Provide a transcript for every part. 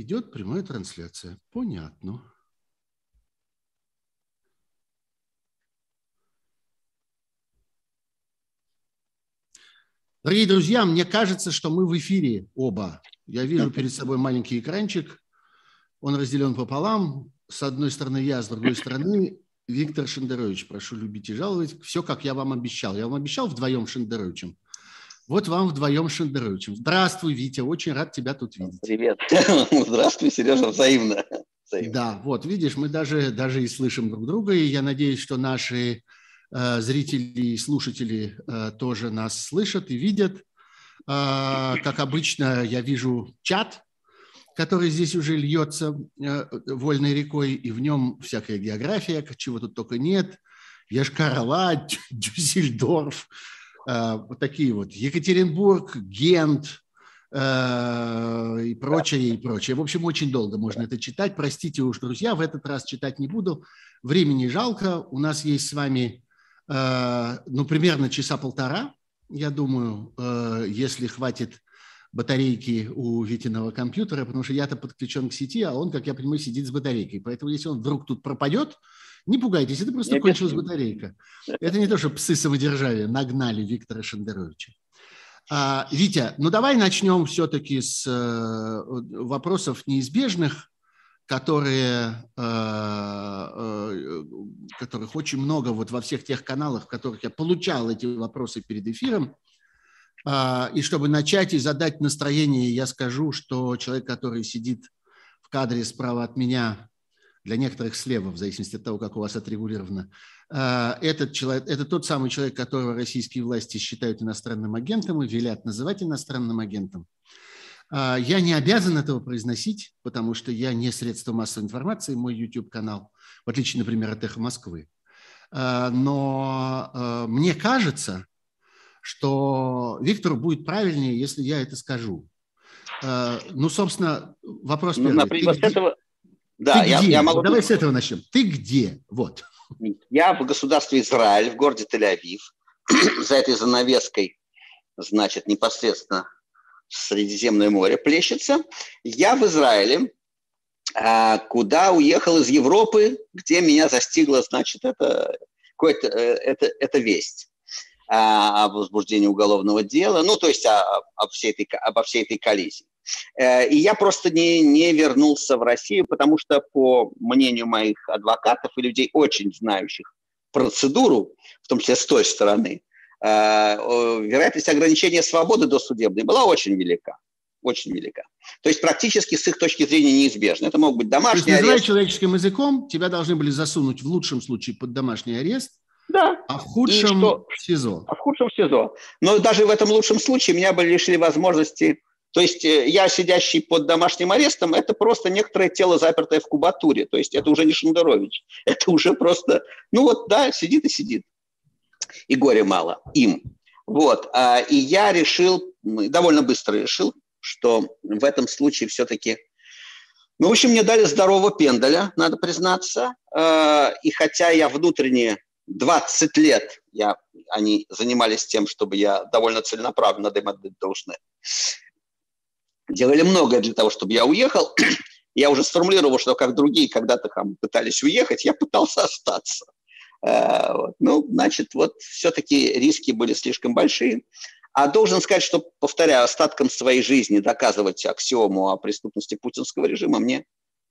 Идет прямая трансляция. Понятно. Дорогие друзья, мне кажется, что мы в эфире оба. Я вижу перед собой маленький экранчик. Он разделен пополам. С одной стороны я, с другой стороны Виктор Шендерович. Прошу любить и жаловать. Все, как я вам обещал. Я вам обещал вдвоем Шендеровичем. Вот вам вдвоем Шендеровичем. Здравствуй, Витя. Очень рад тебя тут видеть. Привет. Здравствуй, Сережа. Взаимно. Взаимно. Да, вот видишь, мы даже, даже и слышим друг друга. И я надеюсь, что наши э, зрители и слушатели э, тоже нас слышат и видят. Э, как обычно, я вижу чат который здесь уже льется э, вольной рекой, и в нем всякая география, чего тут только нет. Яшкар-Ола, Дюссельдорф, вот такие вот, Екатеринбург, Гент, э, и прочее, и прочее. В общем, очень долго можно это читать. Простите уж, друзья, в этот раз читать не буду. Времени жалко. У нас есть с вами, ну, примерно часа полтора, я думаю, если хватит батарейки у Витиного компьютера, потому что я-то подключен к сети, а он, как я понимаю, сидит с батарейкой. Поэтому если он вдруг тут пропадет, не пугайтесь, это просто кончилась батарейка. Это не то, что псы самодержавия нагнали Виктора Шендеровича. А, Витя, ну давай начнем все-таки с э, вопросов неизбежных, которые, э, э, которых очень много вот во всех тех каналах, в которых я получал эти вопросы перед эфиром. А, и чтобы начать и задать настроение, я скажу, что человек, который сидит в кадре справа от меня, для некоторых слева, в зависимости от того, как у вас отрегулировано, а, этот человек, это тот самый человек, которого российские власти считают иностранным агентом и велят называть иностранным агентом. А, я не обязан этого произносить, потому что я не средство массовой информации, мой YouTube-канал, в отличие, например, от «Эхо Москвы». Но мне кажется, что Виктору будет правильнее, если я это скажу. Ну, собственно, вопрос ну, первый. Например, ты с этого... Да, ты я, где? я могу... Давай с этого начнем. Ты где? Вот. Я в государстве Израиль, в городе Тель-Авив. За этой занавеской, значит, непосредственно Средиземное море плещется. Я в Израиле, а, куда уехал из Европы, где меня застигла, значит, это, это, это, это весть. А, о возбуждении уголовного дела, ну, то есть о, о всей этой, обо всей этой коллизии. Э, и я просто не, не вернулся в Россию, потому что, по мнению моих адвокатов и людей, очень знающих процедуру, в том числе с той стороны, э, вероятность ограничения свободы досудебной была очень велика. Очень велика. То есть практически с их точки зрения неизбежно. Это мог быть домашний То есть, арест. человеческим языком, тебя должны были засунуть в лучшем случае под домашний арест, да. А в худшем что? СИЗО. А в худшем СИЗО. Но даже в этом лучшем случае меня бы лишили возможности... То есть э, я, сидящий под домашним арестом, это просто некоторое тело, запертое в кубатуре. То есть это уже не Шендерович. Это уже просто... Ну вот, да, сидит и сидит. И горе мало им. Вот. А, и я решил, довольно быстро решил, что в этом случае все-таки... Ну, в общем, мне дали здорового пендаля, надо признаться. А, и хотя я внутренне 20 лет я, они занимались тем, чтобы я довольно целенаправленно, надо им отдать должное. Делали многое для того, чтобы я уехал. Я уже сформулировал, что как другие когда-то там пытались уехать, я пытался остаться. Э. Ну, значит, вот все-таки риски были слишком большие. А должен сказать, что, повторяю, остатком своей жизни доказывать аксиому о преступности путинского режима мне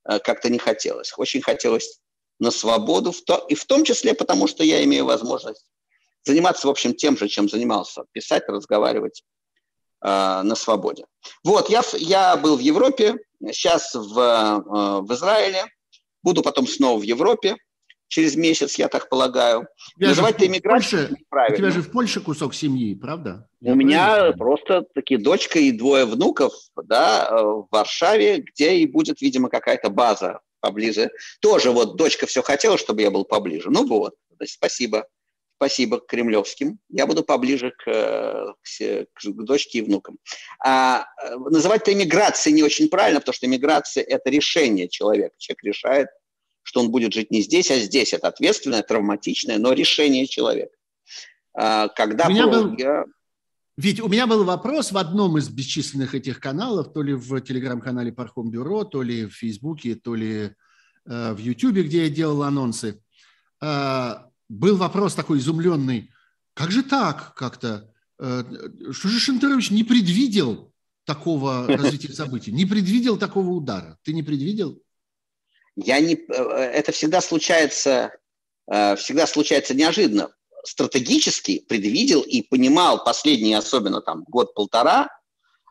э, как-то не хотелось. Очень хотелось на свободу, в то, и в том числе потому, что я имею возможность заниматься, в общем, тем же, чем занимался, писать, разговаривать на свободе. Вот, я, я был в Европе, сейчас в, э, в Израиле, буду потом снова в Европе, через месяц, я так полагаю. Тебя Называть это иммиграцией неправильно. У тебя же в Польше кусок семьи, правда? У меня просто такие дочка и двое внуков, да, э, в Варшаве, где и будет, видимо, какая-то база поближе. Тоже вот дочка все хотела, чтобы я был поближе. Ну вот, значит, спасибо. Спасибо кремлевским. Я буду поближе к, к, к дочке и внукам. А, называть это иммиграцией не очень правильно, потому что иммиграция – это решение человека. Человек решает, что он будет жить не здесь, а здесь. Это ответственное, травматичное, но решение человека. А, когда у меня, был, я... Ведь у меня был вопрос в одном из бесчисленных этих каналов, то ли в телеграм-канале Пархом Бюро, то ли в Фейсбуке, то ли э, в Ютубе, где я делал анонсы. Э, был вопрос такой изумленный. Как же так как-то? Э, что же Шентерович не предвидел такого развития событий? Не предвидел такого удара? Ты не предвидел? Я не... Э, это всегда случается, э, всегда случается неожиданно стратегически предвидел и понимал последние, особенно там год-полтора,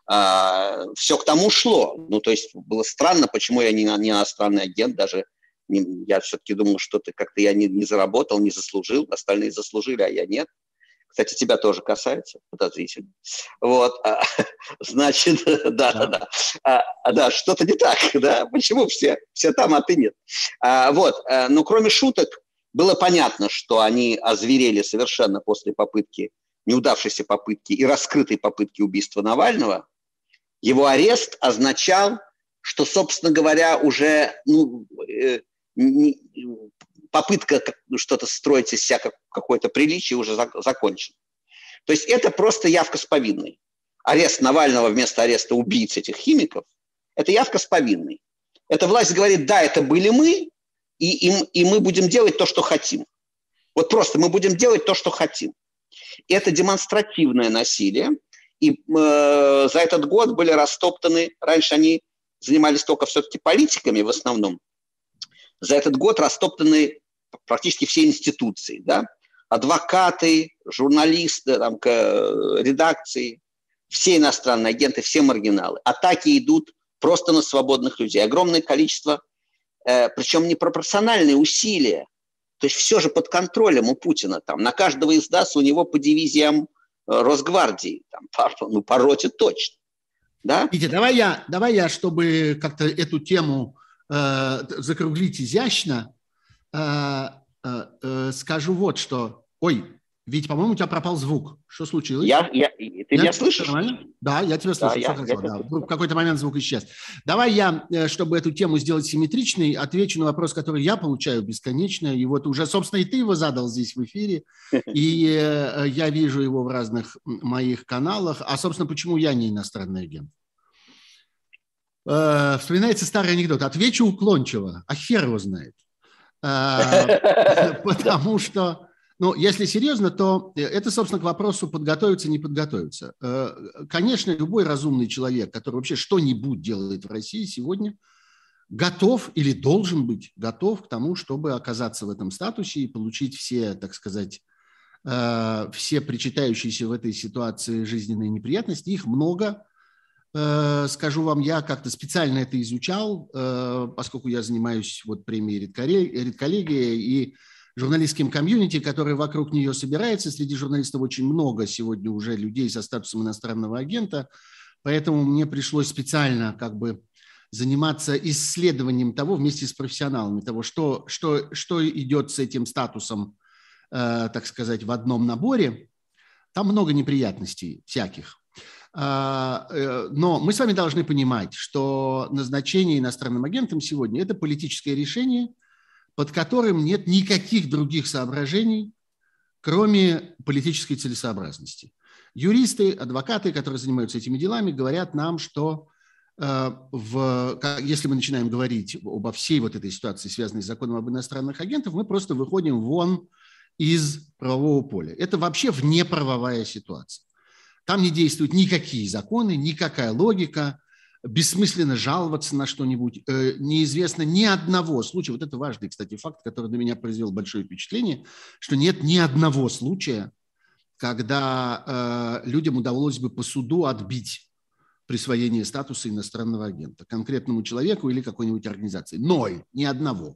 все к тому шло. Ну, то есть было странно, почему я не, не иностранный агент, даже не, я все-таки думал, что ты как-то я не, не заработал, не заслужил, остальные заслужили, а я нет. Кстати, тебя тоже касается, подозрительно. Вот, а, значит, да, да, да, а, а, да, что-то не так, да, почему все, все там, а ты нет. А, вот, а, но кроме шуток, было понятно, что они озверели совершенно после попытки, неудавшейся попытки и раскрытой попытки убийства Навального. Его арест означал, что, собственно говоря, уже ну, э, попытка что-то строить из себя какое-то приличие уже закончена. То есть это просто явка с повинной. Арест Навального вместо ареста убийц этих химиков – это явка с повинной. Эта власть говорит, да, это были мы, и, и, и мы будем делать то, что хотим. Вот просто мы будем делать то, что хотим. Это демонстративное насилие, и э, за этот год были растоптаны, раньше они занимались только все-таки политиками в основном, за этот год растоптаны практически все институции, да, адвокаты, журналисты, там, редакции, все иностранные агенты, все маргиналы. Атаки идут просто на свободных людей. Огромное количество Э, причем непропорциональные усилия. То есть все же под контролем у Путина. Там, на каждого из ДАС у него по дивизиям э, Росгвардии, там, по, ну, по роте точно. Да? Витя, давай я, давай я, чтобы как-то эту тему э, закруглить изящно, э, э, э, скажу вот что. Ой, ведь, по-моему, у тебя пропал звук. Что случилось? Я, я, ты я, меня слышишь? Нормально? Да, я тебя слышу. Да, я, я да. В какой-то момент звук исчез. Давай я, э, чтобы эту тему сделать симметричной, отвечу на вопрос, который я получаю бесконечно. И вот уже, собственно, и ты его задал здесь в эфире. И э, я вижу его в разных моих каналах. А, собственно, почему я не иностранный агент? Э, вспоминается старый анекдот. Отвечу уклончиво, а хер его знает. Потому что ну, если серьезно, то э, это, собственно, к вопросу подготовиться, не подготовиться. Э, конечно, любой разумный человек, который вообще что-нибудь делает в России сегодня, готов или должен быть готов к тому, чтобы оказаться в этом статусе и получить все, так сказать, э, все причитающиеся в этой ситуации жизненные неприятности. Их много. Скажу вам, я как-то специально это изучал, поскольку я занимаюсь вот премией редколлегия, и журналистским комьюнити, который вокруг нее собирается. Среди журналистов очень много сегодня уже людей со статусом иностранного агента, поэтому мне пришлось специально как бы заниматься исследованием того вместе с профессионалами, того, что, что, что идет с этим статусом, э, так сказать, в одном наборе. Там много неприятностей всяких. А, э, но мы с вами должны понимать, что назначение иностранным агентом сегодня – это политическое решение – под которым нет никаких других соображений, кроме политической целесообразности. Юристы, адвокаты, которые занимаются этими делами, говорят нам, что э, в, если мы начинаем говорить обо всей вот этой ситуации, связанной с законом об иностранных агентах, мы просто выходим вон из правового поля. Это вообще внеправовая ситуация. Там не действуют никакие законы, никакая логика, бессмысленно жаловаться на что-нибудь. Э, неизвестно ни одного случая, вот это важный, кстати, факт, который на меня произвел большое впечатление, что нет ни одного случая, когда э, людям удалось бы по суду отбить присвоение статуса иностранного агента конкретному человеку или какой-нибудь организации. Ноль, ни одного.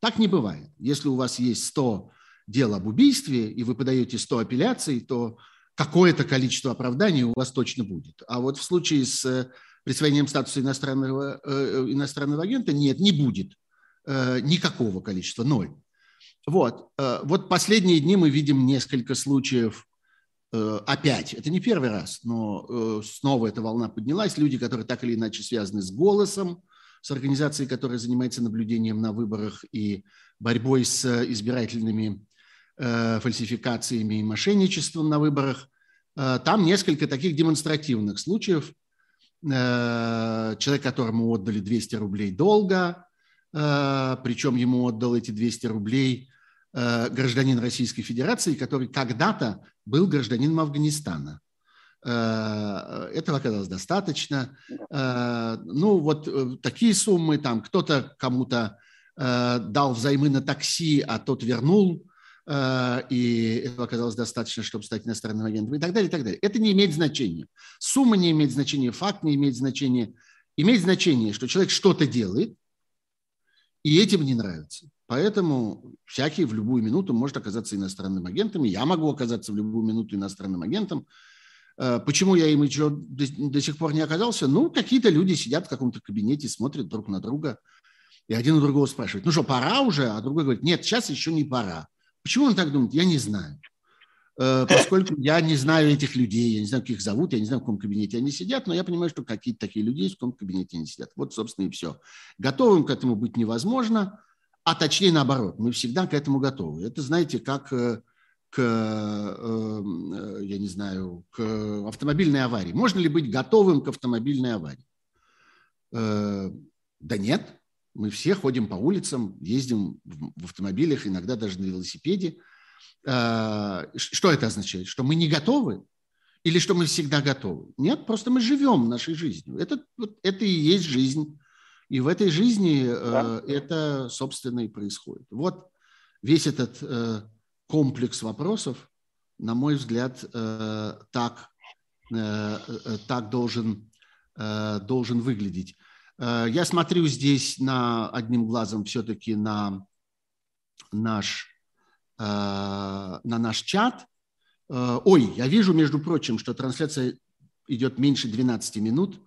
Так не бывает. Если у вас есть 100 дел об убийстве, и вы подаете 100 апелляций, то какое-то количество оправданий у вас точно будет. А вот в случае с присвоением статуса иностранного, э, э, иностранного агента нет, не будет э, никакого количества, ноль. Вот. вот последние дни мы видим несколько случаев опять. Это не первый раз, но снова эта волна поднялась. Люди, которые так или иначе связаны с «Голосом», с организацией, которая занимается наблюдением на выборах и борьбой с избирательными фальсификациями и мошенничеством на выборах, Там несколько таких демонстративных случаев. Человек, которому отдали 200 рублей долга, причем ему отдал эти 200 рублей гражданин Российской Федерации, который когда-то был гражданином Афганистана. Э, этого оказалось достаточно. Э, ну, вот э, такие суммы, там кто-то кому-то дал взаймы на такси, а тот вернул, и этого оказалось достаточно, чтобы стать иностранным агентом и так далее, и так далее. Это не имеет значения. Сумма не имеет значения, факт не имеет значения. Имеет значение, что человек что-то делает, и этим не нравится. Поэтому всякий в любую минуту может оказаться иностранным агентом. Я могу оказаться в любую минуту иностранным агентом. Э, почему я им еще до, до сих пор не оказался? Ну, какие-то люди сидят в каком-то кабинете, смотрят друг на друга, и один у другого спрашивает, ну что, пора уже? А другой говорит, нет, сейчас еще не пора. Почему он так думает? Я не знаю. Э, поскольку я не знаю этих людей, я не знаю, как их зовут, я не знаю, в каком кабинете они сидят, но я понимаю, что какие-то такие люди есть, в каком кабинете они сидят. Вот, собственно, и все. Готовым к этому быть невозможно, а точнее наоборот, мы всегда к этому готовы. Это, знаете, как э, к, э, я не знаю, к автомобильной аварии. Можно ли быть готовым к автомобильной аварии? Да нет, мы все ходим по улицам, ездим в автомобилях, иногда даже на велосипеде. Э, что это означает? Что мы не готовы? Или что мы всегда готовы? Нет, просто мы живем нашей жизнью. Это, это и есть жизнь. И в этой жизни да. это, собственно, и происходит. Вот весь этот комплекс вопросов, на мой взгляд, э, так, э, э, так должен, должен выглядеть. Я смотрю здесь на, одним глазом все-таки на наш, на наш чат. Ой, я вижу, между прочим, что трансляция идет меньше 12 минут,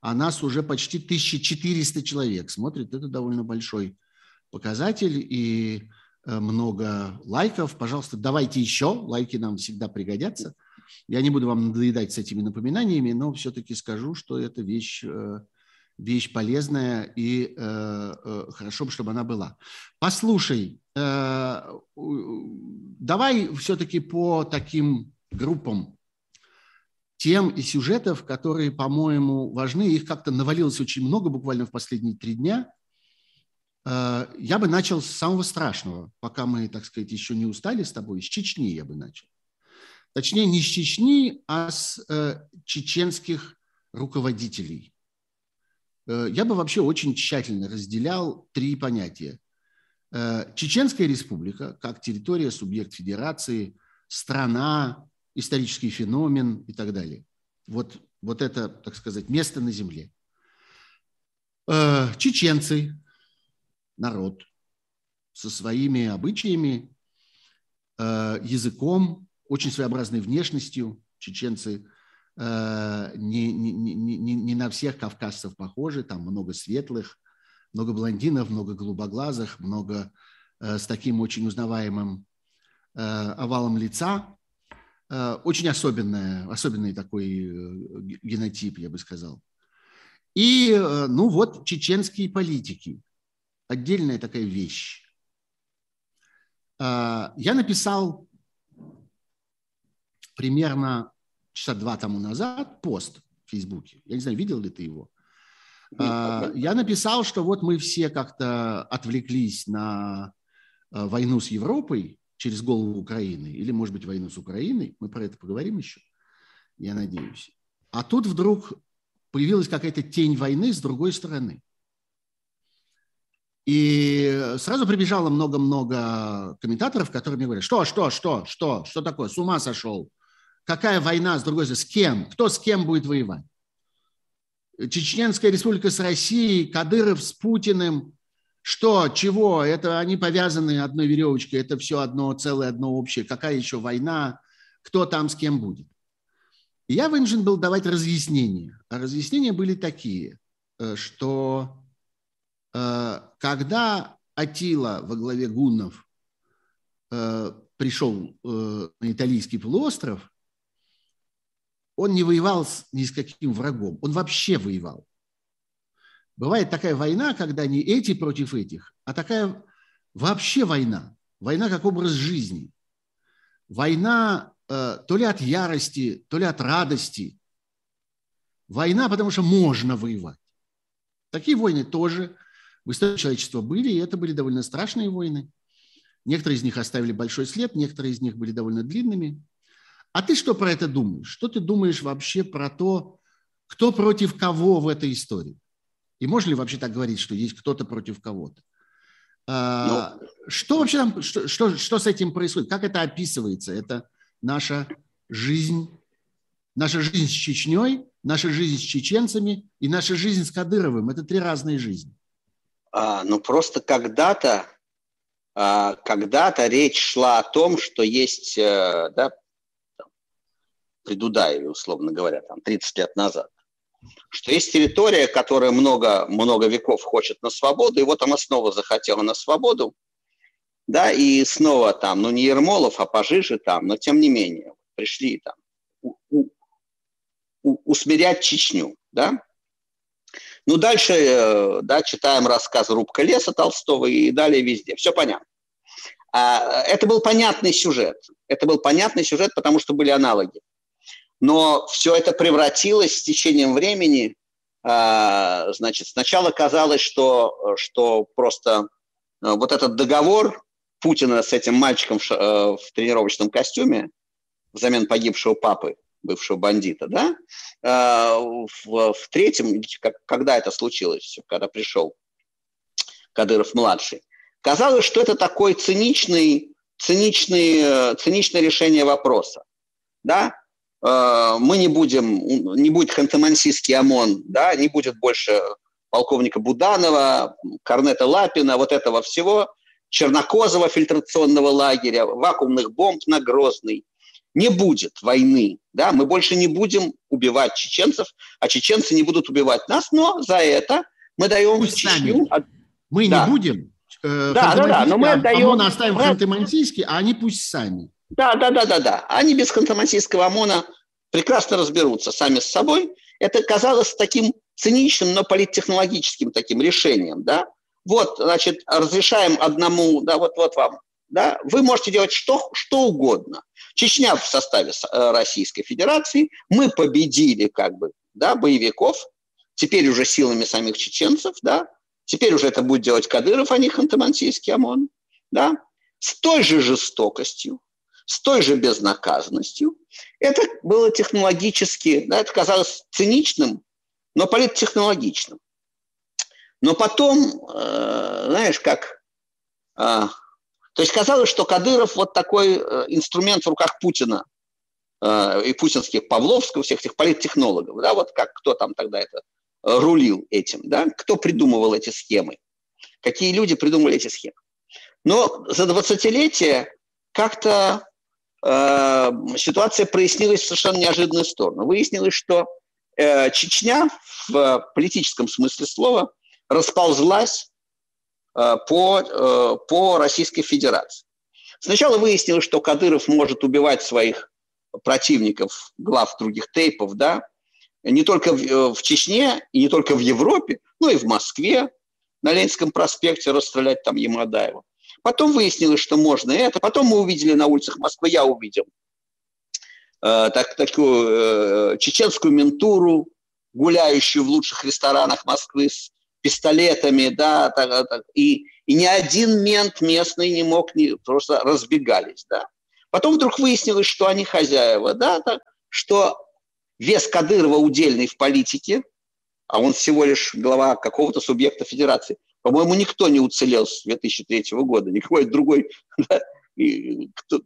а нас уже почти 1400 человек смотрит. Это довольно большой показатель. И Э, много лайков. Пожалуйста, давайте еще. Лайки нам всегда пригодятся. Я не буду вам надоедать с этими напоминаниями, но все-таки скажу, что это вещь, э, вещь полезная и э, хорошо бы, чтобы она была. Послушай, давай все-таки по таким группам тем и сюжетов, которые, по-моему, важны. Их как-то навалилось очень много буквально в последние три дня – Э, я бы начал с самого страшного, пока мы, так сказать, еще не устали с тобой, с Чечни я бы начал. Точнее, не с Чечни, а с э, чеченских руководителей. Э, я бы вообще очень тщательно разделял три понятия. Чеченская республика, как территория, субъект федерации, страна, исторический феномен и так далее. Вот, вот это, так сказать, место на земле. Чеченцы, народ со своими обычаями, э, языком, очень своеобразной внешностью. Чеченцы э, не, не, не, не на всех кавказцев похожи, там много светлых, много блондинов, много голубоглазых, много э, с таким очень узнаваемым овалом лица. Очень особенная, особенный такой генотип, я бы сказал. И, ну вот, чеченские политики – отдельная такая вещь. Я написал примерно часа два тому назад пост в Фейсбуке. Я не знаю, видел ли ты его. А, я написал, что вот мы все как-то отвлеклись на а, войну с Европой через голову Украины, или, может быть, войну с Украиной. Мы про это поговорим еще, я надеюсь. А тут вдруг появилась какая-то тень войны с другой стороны. И сразу прибежало много-много комментаторов, которые мне говорят, что, что, что, что, что такое, с ума сошел? Какая война с другой стороны? С кем? Кто с кем будет воевать? Чеченская республика с Россией, Кадыров с Путиным. Что, чего? Это они повязаны одной веревочкой, это все одно целое, одно общее. Какая еще война? Кто там с кем будет? И я вынужден был давать разъяснения. А разъяснения были такие, э, что Э, когда Атила во главе гуннов э, пришел на Италийский полуостров, он не воевал ни с каким врагом, он вообще воевал. Бывает такая война, когда не эти против этих, а такая вообще война. Война как образ жизни. Война э, то ли от ярости, то ли от радости. Война, потому что можно воевать. Такие войны тоже в истории человечества были, и это были довольно страшные войны. Некоторые из них оставили большой след, некоторые из них были довольно длинными. А ты что про это думаешь? Что ты думаешь вообще про то, кто против кого в этой истории? И можно ли вообще так говорить, что есть кто-то против кого-то? А, ну, что вообще там, что, что, что с этим происходит? Как это описывается? Это наша жизнь, наша жизнь с Чечней, наша жизнь с чеченцами и наша жизнь с Кадыровым. Это три разные жизни. А, ну, просто когда-то а, когда-то речь шла о том, что есть, э, да, при Дудаеве, условно говоря, там 30 лет назад, что есть территория, которая много, много веков хочет на свободу, и вот она снова захотела на свободу, да, и снова там, ну не Ермолов, а пожиже там, но тем не менее, пришли там у, у, у, усмирять Чечню, да. Ну дальше, э, да, читаем рассказ «Рубка леса» Толстого и далее везде, все понятно. А, это был понятный сюжет, это был понятный сюжет, потому что были аналоги но все это превратилось с течением времени. А, значит, сначала казалось, что, что просто а, вот этот договор Путина с этим мальчиком в, э, в тренировочном костюме взамен погибшего папы, бывшего бандита, да, а, в, в третьем, когда это случилось, когда пришел Кадыров-младший, казалось, что это такой циничный, циничный, э, циничное решение вопроса. Да? Э, мы не будем, не будет ханты-мансийский ОМОН, да, не будет больше полковника Буданова, Корнета Лапина, вот этого всего, Чернокозова фильтрационного лагеря, вакуумных бомб на Грозный. Не будет войны, да, мы больше не будем убивать чеченцев, а чеченцы не будут убивать нас, но за это мы даем Пусть Чечню... Сами. Мы да. не будем, э, да, да, да, но мы отдаем... ОМОН оставим мы... ханты-мансийский, а они пусть сами. Да, да, да, да, да. Они без ханты-мансийского ОМОНа прекрасно разберутся сами с собой. Это казалось таким циничным, но политтехнологическим таким решением, да. Вот, значит, разрешаем одному, да, вот, вот вам, да, вы можете делать что, что угодно. Чечня в составе э, Российской Федерации, мы победили как бы, да, боевиков, теперь уже силами самих чеченцев, да, теперь уже это будет делать Кадыров, а не Ханты-Мансийский ОМОН, да, с той же жестокостью, с той же безнаказанностью. Это было технологически, да, это казалось циничным, но политтехнологичным. Но потом, э, знаешь, как... Э, то есть казалось, что Кадыров вот такой э, инструмент в руках Путина э, и путинских, Павловского, всех этих политтехнологов, да, вот как кто там тогда это э, рулил этим, да, кто придумывал эти схемы, какие люди придумали эти схемы. Но за 20-летие как-то э, ситуация прояснилась в совершенно неожиданную сторону. Выяснилось, что э, Чечня в политическом смысле слова расползлась э, по, э, по Российской Федерации. Сначала выяснилось, что Кадыров может убивать своих противников, глав других тейпов, да, не только в, э, в Чечне и не только в Европе, но и в Москве, на Ленинском проспекте расстрелять там Ямадаева. Потом выяснилось, что можно это. Потом мы увидели на улицах Москвы, я увидел э, так, такую э, чеченскую ментуру, гуляющую в лучших ресторанах Москвы с пистолетами, да, так, так, и, и ни один мент местный не мог, не, просто разбегались, да. Потом вдруг выяснилось, что они хозяева, да, так, что вес Кадырова удельный в политике, а он всего лишь глава какого-то субъекта федерации – по-моему, никто не уцелел с 2003 года, никакой другой да, кто,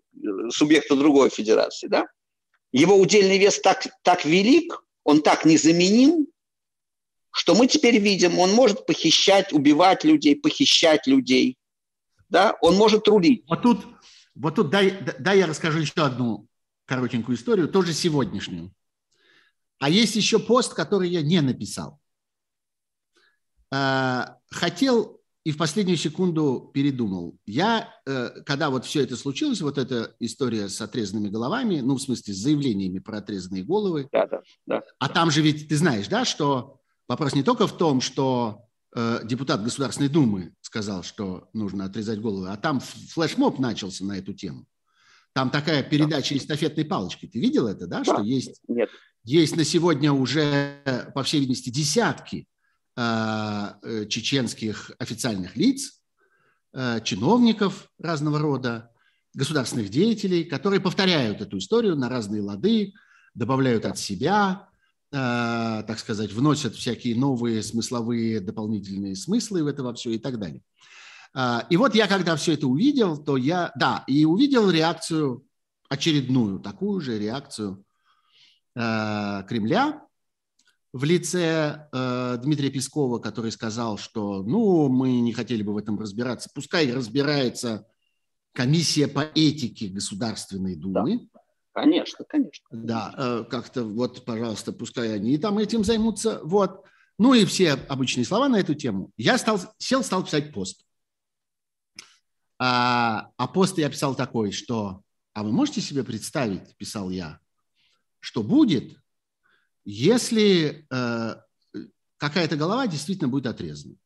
субъекта другой федерации. Да? Его удельный вес так, так велик, он так незаменим, что мы теперь видим, он может похищать, убивать людей, похищать людей. Да? Он может рулить. Вот тут, вот тут дай, дай я расскажу еще одну коротенькую историю, тоже сегодняшнюю. А есть еще пост, который я не написал. А, хотел и в последнюю секунду передумал. Я, э, когда вот все это случилось, вот эта история с отрезанными головами, ну, в смысле, с заявлениями про отрезанные головы. Да, да, да. А там же ведь, ты знаешь, да, что вопрос не только в том, что э, депутат Государственной Думы сказал, что нужно отрезать головы, а там флешмоб начался на эту тему. Там такая передача эстафетной палочки. Ты видел это, да? да. Что есть, Нет. есть на сегодня уже, по всей видимости, десятки чеченских официальных лиц, э, чиновников разного рода, государственных деятелей, которые повторяют эту историю на разные лады, добавляют от себя, э, так сказать, вносят всякие новые смысловые дополнительные смыслы в это во все и так далее. А, и вот я, когда все это увидел, то я, да, и увидел реакцию очередную, такую же реакцию э, Кремля в лице э, Дмитрия Пескова, который сказал, что, ну, мы не хотели бы в этом разбираться, пускай разбирается комиссия по этике Государственной Думы. Да. Конечно, конечно. Да, э, как-то вот, пожалуйста, пускай они там этим займутся. Вот. Ну и все обычные слова на эту тему. Я стал, сел, стал писать пост. А, а пост я писал такой, что, а вы можете себе представить, писал я, что будет, если э, какая-то голова действительно будет отрезана.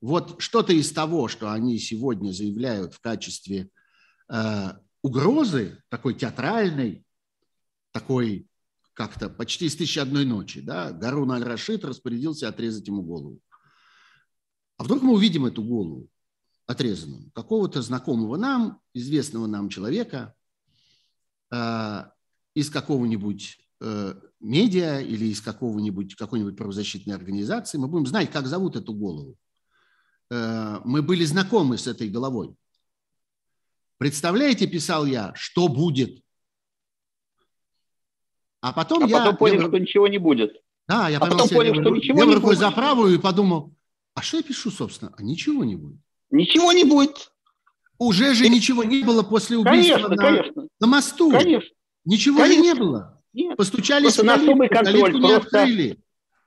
Вот что-то из того, что они сегодня заявляют в качестве э, угрозы, такой театральной, такой как-то почти из «Тысячи одной ночи», да, Гарун аль-Рашид распорядился отрезать ему голову. А вдруг мы увидим эту голову? отрезанным, какого-то знакомого нам, известного нам человека э, из какого-нибудь медиа или из какого-нибудь какой-нибудь правозащитной организации. Мы будем знать, как зовут эту голову. Э, мы были знакомы с этой головой. Представляете, писал я, что будет? А потом а я... потом понял, я... что ничего не будет. Да, я а потом понял, что ничего не будет. за правую и подумал, а что я пишу, собственно? А ничего не будет. Ничего не будет. Уже же ничего не было после убийства конечно, на, конечно. на мосту. Конечно. Ничего конечно. же не было. Нет. Постучались просто в калитку, контроль, калитку не просто... открыли.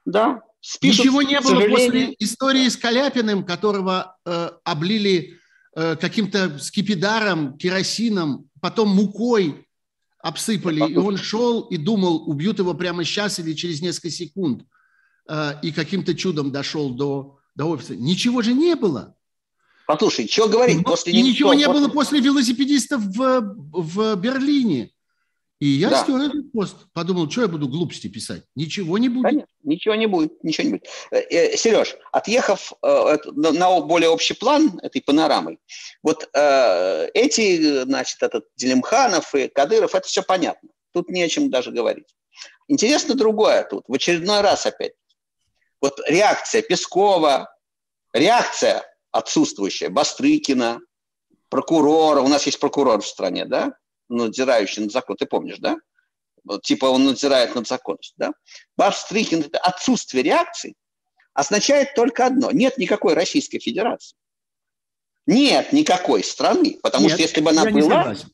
Да. Спишут, Ничего не было после истории с Каляпиным, которого э, облили э, каким-то скипидаром, керосином, потом мукой обсыпали, и он шел и думал, убьют его прямо сейчас или через несколько секунд, э, и каким-то чудом дошел до, до офиса. Ничего же не было. Послушай, что говорить? Ну, после и ничего не после... было после велосипедистов в, в Берлине. И я да. стер этот пост. Подумал, что я буду глупости писать? Ничего не будет. Конечно, ничего не будет. Ничего не будет. Э, э, Сереж, отъехав э, на более общий план этой панорамой, вот эти, значит, этот Делимханов и Кадыров, это все понятно. Тут не о чем даже говорить. Интересно другое тут. В очередной раз опять. Вот реакция Пескова, реакция отсутствующая, Бастрыкина, прокурора, у нас есть прокурор в стране, да, надзирающий над законом, ты помнишь, да? Типа он надзирает над законностью, да? Бастрыкин – это отсутствие реакции означает только одно – нет никакой Российской Федерации. Нет никакой страны, потому нет, что если бы она я была… Не согласен.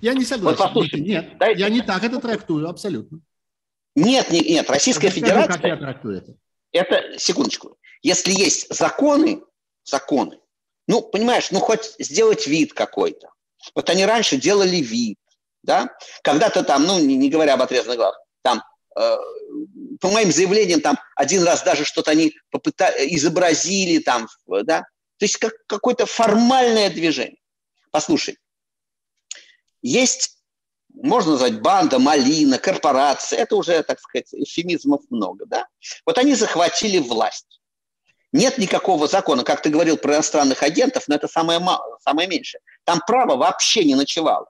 Я не согласен. Вот послушай, нет, дайте... я не так это трактую, абсолютно. Нет, нет, нет Российская Расскажу, Федерация… Как я трактую это. Это, секундочку, если есть законы, законы. Ну, понимаешь, ну хоть сделать вид какой-то. Вот они раньше делали вид, да, когда-то там, ну, не, не говоря об отрезанных глазах, там, э, по моим заявлениям, там один раз даже что-то они попытали, изобразили там, да, то есть как какое-то формальное движение. Послушай, есть, можно назвать банда, малина, корпорация, это уже, так сказать, эфемизмов много, да. Вот они захватили власть. Нет никакого закона, как ты говорил про иностранных агентов, но это самое, мало, самое меньшее. Там право вообще не ночевало.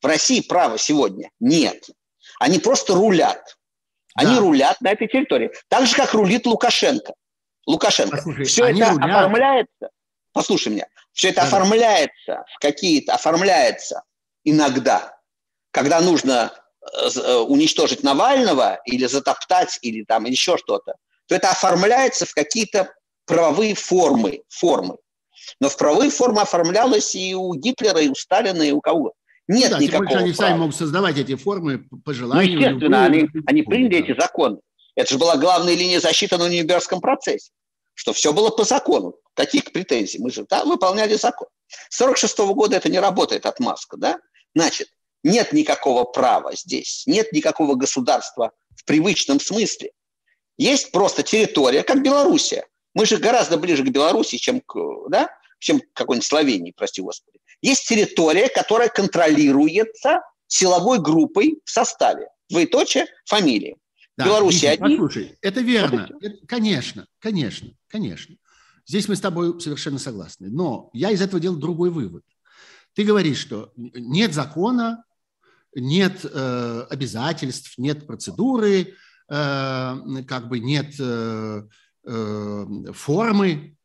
В России права сегодня нет. Они просто рулят. Они да. рулят на этой территории. Так же, как рулит Лукашенко. Лукашенко. Послушай, все это рулят. оформляется. Послушай меня. Все это да. оформляется в какие-то, оформляется иногда, когда нужно э, э, уничтожить Навального или затоптать, или там еще что-то, то это оформляется в какие-то правовые формы, формы. Но в правовые формы оформлялось и у Гитлера, и у Сталина, и у кого. Нет да, никакого тем они права. сами могут создавать эти формы по желанию. Ну, естественно, они, они приняли эти законы. Это же была главная линия защиты на Нюрнбергском процессе, что все было по закону. Каких претензий? Мы же да, выполняли закон. С 1946 года это не работает отмазка, да? Значит, нет никакого права здесь, нет никакого государства в привычном смысле. Есть просто территория, как Белоруссия. Мы же гораздо ближе к Беларуси, чем к, да, чем к какой-нибудь Словении, прости господи. Есть территория, которая контролируется силовой группой в составе. Двоеточие, фамилии. Да, Беларуси одни. Послушай, это верно. Это, конечно, конечно, конечно. Здесь мы с тобой совершенно согласны. Но я из этого делаю другой вывод. Ты говоришь, что нет закона, нет э, обязательств, нет процедуры, э, как бы нет э, формы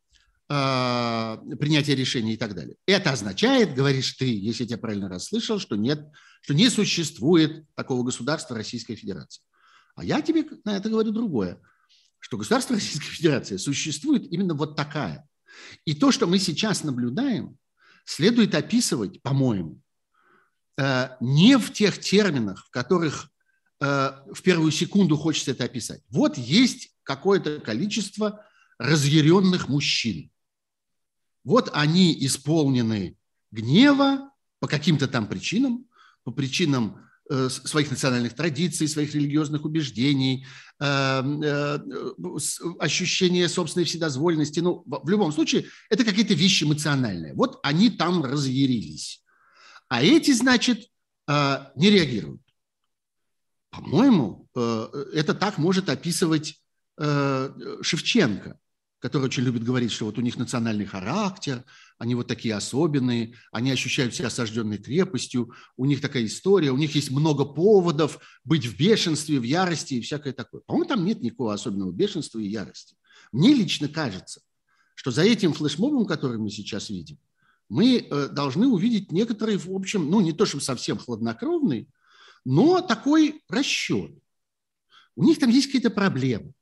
э, принятия решений и так далее. Это означает, говоришь ты, если я тебя правильно расслышал, что нет, что не существует такого государства Российской Федерации. А я тебе на это говорю другое, что государство Российской Федерации существует именно вот такая. И то, что мы сейчас наблюдаем, следует описывать, по-моему, э, не в тех терминах, в которых э, в первую секунду хочется это описать. Вот есть какое-то количество разъяренных мужчин. Вот они исполнены гнева по каким-то там причинам, по причинам Э, своих национальных традиций, своих религиозных убеждений, э, э, ощущение собственной вседозволенности. Ну, в любом случае, это какие-то вещи эмоциональные. Вот они там разъярились. А эти, значит, не реагируют. По-моему, это так может описывать Шевченко который очень любит говорить, что вот у них национальный характер, они вот такие особенные, они ощущают себя осажденной крепостью, у них такая история, у них есть много поводов быть в бешенстве, в ярости и всякое такое. По-моему, там нет никакого особенного бешенства и ярости. Мне лично кажется, что за этим флешмобом, который мы сейчас видим, мы э, должны увидеть некоторые, в общем, ну не то, чтобы совсем хладнокровный, но такой расчет. У них там есть какие-то проблемы.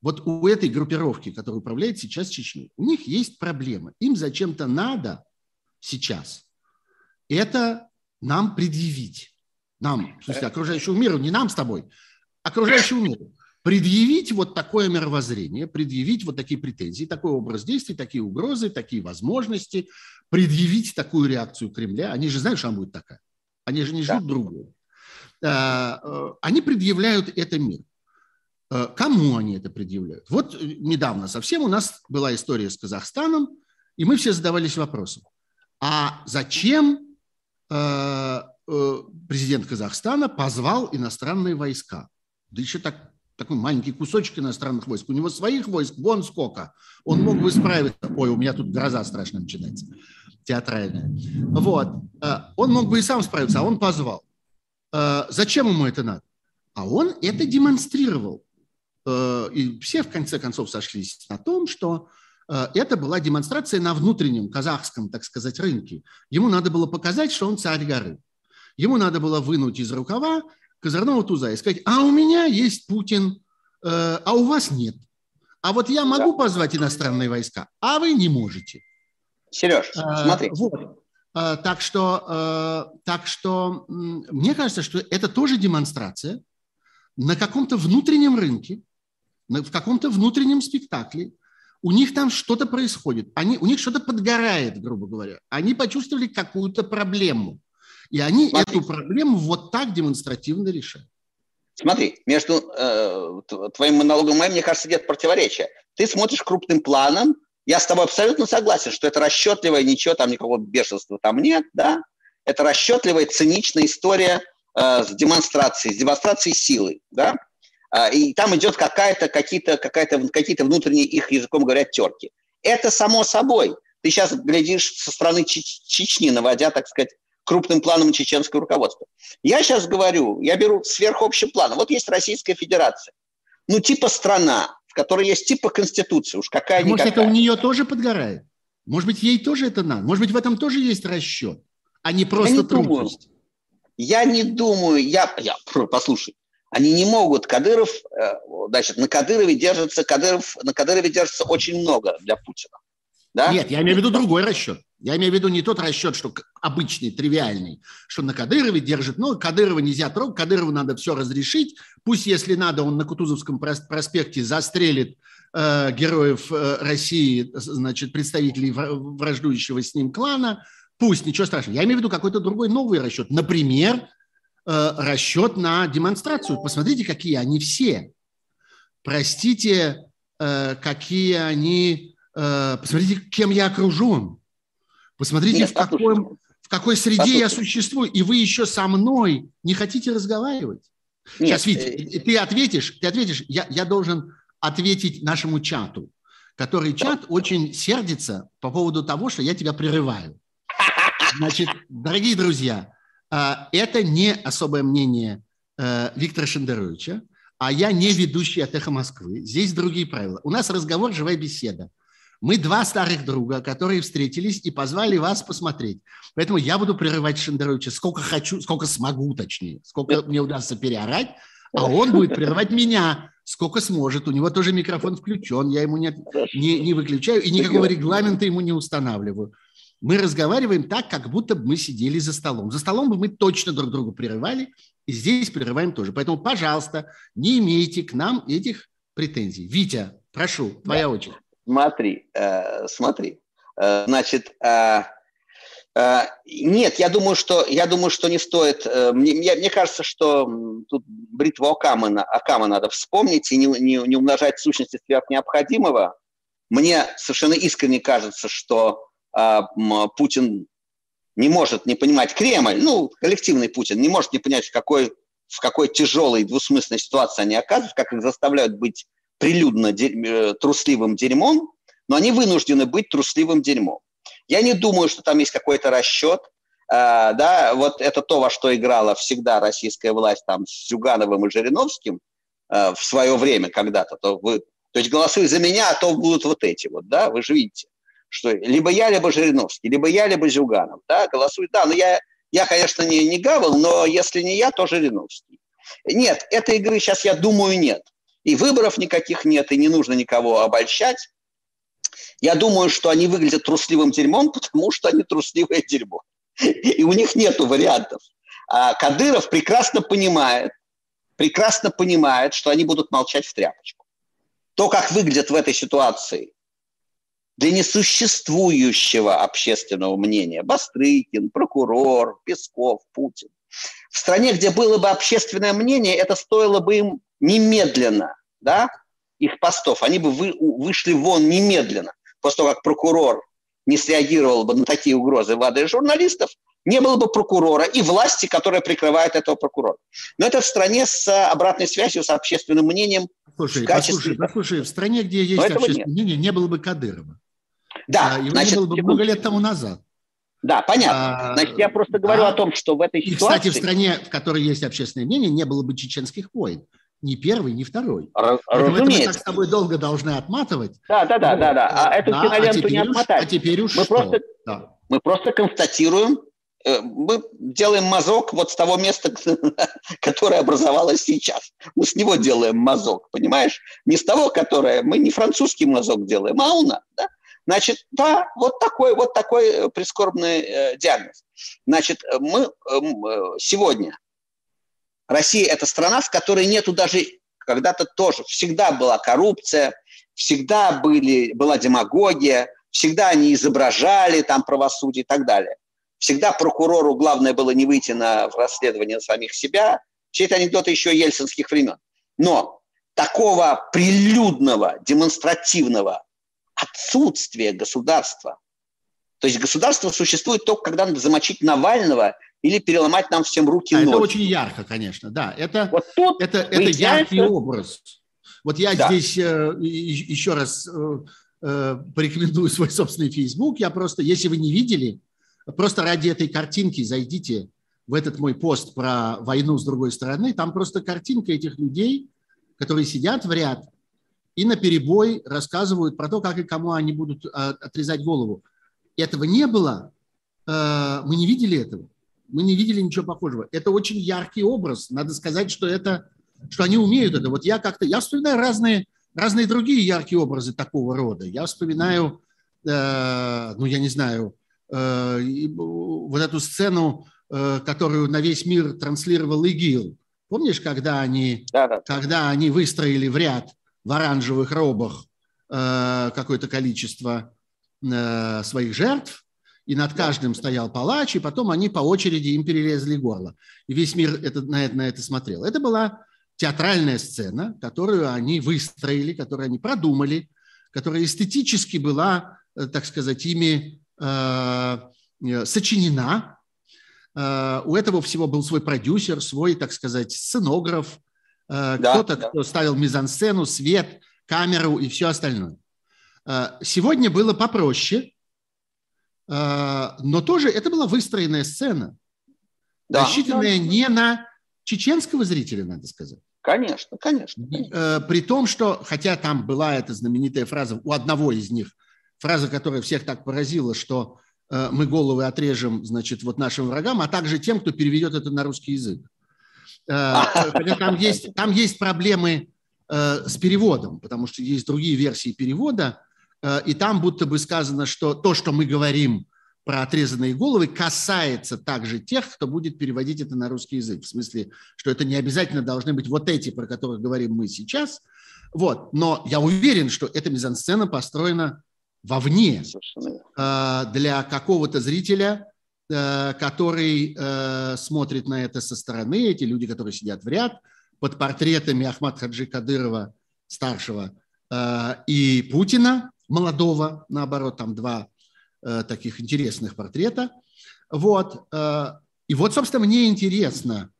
Вот у этой группировки, которая управляет сейчас Чечней, у них есть проблемы. Им зачем-то надо сейчас это нам предъявить. Нам, в смысле, окружающему миру, не нам с тобой, окружающему миру. Предъявить вот такое мировоззрение, предъявить вот такие претензии, такой образ действий, такие угрозы, такие возможности, предъявить такую реакцию Кремля. Они же знают, что она будет такая. Они же не ждут да. другого. А, э, они предъявляют это мир. Э, кому они это предъявляют? Вот э, недавно совсем у нас была история с Казахстаном, и мы все задавались вопросом, а зачем э, президент Казахстана позвал иностранные войска? Да еще так, такой маленький кусочек иностранных войск. У него своих войск вон сколько. Он мог бы справиться. Ой, у меня тут гроза страшно начинается, театральная. Вот. Он мог бы и сам справиться, а он позвал. Зачем ему это надо? А он это демонстрировал. Э, и все в конце концов сошлись на том, что э, это была демонстрация на внутреннем казахском, так сказать, рынке. Ему надо было показать, что он царь горы. Ему надо было вынуть из рукава козырного туза и сказать, а у меня есть Путин, э, а у вас нет. А вот я могу позвать иностранные войска, а вы не можете. Сереж, смотри. Вот. Так что, так что мне кажется, что это тоже демонстрация на каком-то внутреннем рынке, в каком-то внутреннем спектакле, у них там что-то происходит, они, у них что-то подгорает, грубо говоря. Они почувствовали какую-то проблему. И они Смотри. эту проблему вот так демонстративно решают. Смотри, между э, твоим монологом и моим, мне кажется, нет противоречия. Ты смотришь крупным планом, я с тобой абсолютно согласен, что это расчетливая, ничего там, никакого бешенства там нет, да? Это расчетливая, циничная история э, с демонстрацией, с демонстрацией силы, да? А, и там идет какая-то, какие-то, какая-то, какие-то внутренние их языком говорят терки. Это само собой. Ты сейчас глядишь со стороны Чечни, наводя, так сказать, крупным планом чеченского руководства. Я сейчас говорю, я беру сверхобщий план. Вот есть Российская Федерация. Ну, типа страна, в которой есть типа конституция, уж какая-никакая. Может, это у нее тоже подгорает? Может быть, ей тоже это надо? Может быть, в этом тоже есть расчет, а не просто я не трудность? Думаю. Я не думаю, я, я, послушай, они не могут. Кадыров, э, значит, на Кадырове держится, Кадыров, на Кадырове держится очень много для Путина. Да? Нет, я имею в виду другой расчет. Я имею в виду не тот расчет, что обычный, тривиальный, что на Кадырове держит, ну, Кадырова нельзя трогать, Кадырову надо все разрешить, пусть, если надо, он на Кутузовском проспекте застрелит э, героев э, России, значит, представителей враждующего с ним клана, пусть, ничего страшного. Я имею в виду какой-то другой новый расчет. Например, расчет на демонстрацию. Посмотрите, какие они все. Простите, э, какие они... Э, посмотрите, кем я окружен. Посмотрите, Нет, в, каком, в какой среде послушайте. я существую, и вы еще со мной не хотите разговаривать. Нет, Сейчас, Витя, э... ты ответишь, ты ответишь, я, я должен ответить нашему чату, который чат очень сердится по поводу того, что я тебя прерываю. Значит, дорогие друзья, это не особое мнение э, Виктора Шендеровича, а я не ведущий от «Эхо Москвы». Здесь другие правила. У нас разговор, живая беседа. Мы два старых друга, которые встретились и позвали вас посмотреть. Поэтому я буду прерывать Шендеровича сколько хочу, сколько смогу, точнее, сколько мне удастся переорать, а он будет прерывать меня сколько сможет. У него тоже микрофон включен, я ему не, не, не выключаю и никакого регламента ему не устанавливаю. Мы разговариваем так, как будто бы мы сидели за столом. За столом бы мы точно друг друга прерывали, и здесь прерываем тоже. Поэтому, пожалуйста, не имейте к нам этих претензий. Витя, прошу, твоя да. очередь. Смотри, э, смотри. Э, значит, э, э, нет, я думаю, что я думаю, что не стоит. Э, мне, мне кажется, что тут бритву Акама, Акама надо вспомнить и не, не, не умножать сущности сверх необходимого. Мне совершенно искренне кажется, что Путин не может не понимать Кремль, ну, коллективный Путин, не может не понять, в какой, в какой тяжелой двусмысленной ситуации они оказываются, как их заставляют быть прилюдно дерь, трусливым дерьмом, но они вынуждены быть трусливым дерьмом. Я не думаю, что там есть какой-то расчет, Uh, да, вот это то, во что играла всегда российская власть там с Зюгановым и Жириновским uh, в свое время когда-то. То, вы, то есть голосуй за меня, а то будут вот эти вот, да, вы же видите что либо я, либо Жириновский, либо я, либо Зюганов, да, голосуют, да, но я, я конечно, не, не Гавел, но если не я, то Жириновский. Нет, этой игры сейчас, я думаю, нет. И выборов никаких нет, и не нужно никого обольщать. Я думаю, что они выглядят трусливым дерьмом, потому что они трусливое дерьмо. И у них нет вариантов. А Кадыров прекрасно понимает, прекрасно понимает, что они будут молчать в тряпочку. То, как выглядят в этой ситуации для несуществующего общественного мнения. Бастрыкин, прокурор, Песков, Путин. В стране, где было бы общественное мнение, это стоило бы им немедленно, да, их постов. Они бы вы, вышли вон немедленно. После того, как прокурор не среагировал бы на такие угрозы в адрес журналистов, не было бы прокурора и власти, которая прикрывает этого прокурора. Но это в стране с обратной связью, с общественным мнением. Слушай, в качестве... послушай, послушай, в стране, где есть общественное нет. мнение, не было бы Кадырова. Да, а, его значит, не было бы много лет тому назад. Да, понятно. А, значит, я просто говорю а, о том, что в этой и, ситуации... кстати, в стране, в которой есть общественное мнение, не было бы чеченских войн. Ни первый, ни второй. Раз, разумеется. мы так с тобой долго должны отматывать. Да, да, да, вот. да, да. А эту да, киноленту а не отмотать. а теперь уж мы что? Просто, да. Мы просто констатируем, э, мы делаем мазок вот с того места, которое образовалось сейчас. Мы с него делаем мазок, понимаешь? Не с того, которое... Мы не французский мазок делаем, а у нас, да? Значит, да, вот такой, вот такой э, прискорбный э, диагноз. Значит, мы э, э, сегодня Россия – это страна, в которой нету даже когда-то тоже всегда была коррупция, всегда были, была демагогия, всегда они изображали там правосудие и так далее. Всегда прокурору главное было не выйти на расследование самих себя. Все это анекдоты еще ельцинских времен. Но такого прилюдного, демонстративного отсутствие государства. То есть государство существует только, когда надо замочить Навального или переломать нам всем руки и ноги. Это очень ярко, конечно, да. Это, вот тут это, это яркий образ. Вот я да. здесь э, еще раз э, э, порекомендую свой собственный Facebook. Я просто, если вы не видели, просто ради этой картинки зайдите в этот мой пост про войну с другой стороны. Там просто картинка этих людей, которые сидят в ряд – и на перебой рассказывают про то, как и кому они будут а, отрезать голову. Этого не было, э, мы не видели этого, мы не видели ничего похожего. Это очень яркий образ, надо сказать, что это, что они умеют это. Вот я как-то, я вспоминаю разные, разные другие яркие образы такого рода. Я вспоминаю, э, ну я не знаю, э, вот эту сцену, которую на весь мир транслировал ИГИЛ. Помнишь, когда они, да, да. когда они выстроили в ряд в оранжевых робах э, какое-то количество э, своих жертв, и над каждым стоял палач, и потом они по очереди им перелезли горло. И весь мир это, на, это, на это смотрел. Это была театральная сцена, которую они выстроили, которую они продумали, которая эстетически была, э, так сказать, ими сочинена. У этого всего был свой продюсер, свой, так сказать, сценограф, да, кто-то, да. кто ставил мизансцену, свет, камеру и все остальное. Сегодня было попроще, но тоже это была выстроенная сцена, да, рассчитанная да. не на чеченского зрителя, надо сказать. Конечно, конечно. конечно. Э, при том, что, хотя там была эта знаменитая фраза у одного из них, фраза, которая всех так поразила, что э, мы головы отрежем, значит, вот нашим врагам, а также тем, кто переведет это на русский язык. Э, хотя там есть, там есть проблемы с переводом, потому что есть другие версии перевода, и там будто бы сказано, что то, что мы говорим – про отрезанные головы касается также тех, кто будет переводить это на русский язык. В смысле, что это не обязательно должны быть вот эти, про которых говорим мы сейчас. Вот. Но я уверен, что эта мизансцена построена вовне э, для какого-то зрителя, э, который э, смотрит на это со стороны, эти люди, которые сидят в ряд под портретами Ахмад Хаджи Кадырова, старшего, и Путина, молодого, наоборот, там два Э, таких интересных портрета. Вот. Э, и вот, собственно, мне интересно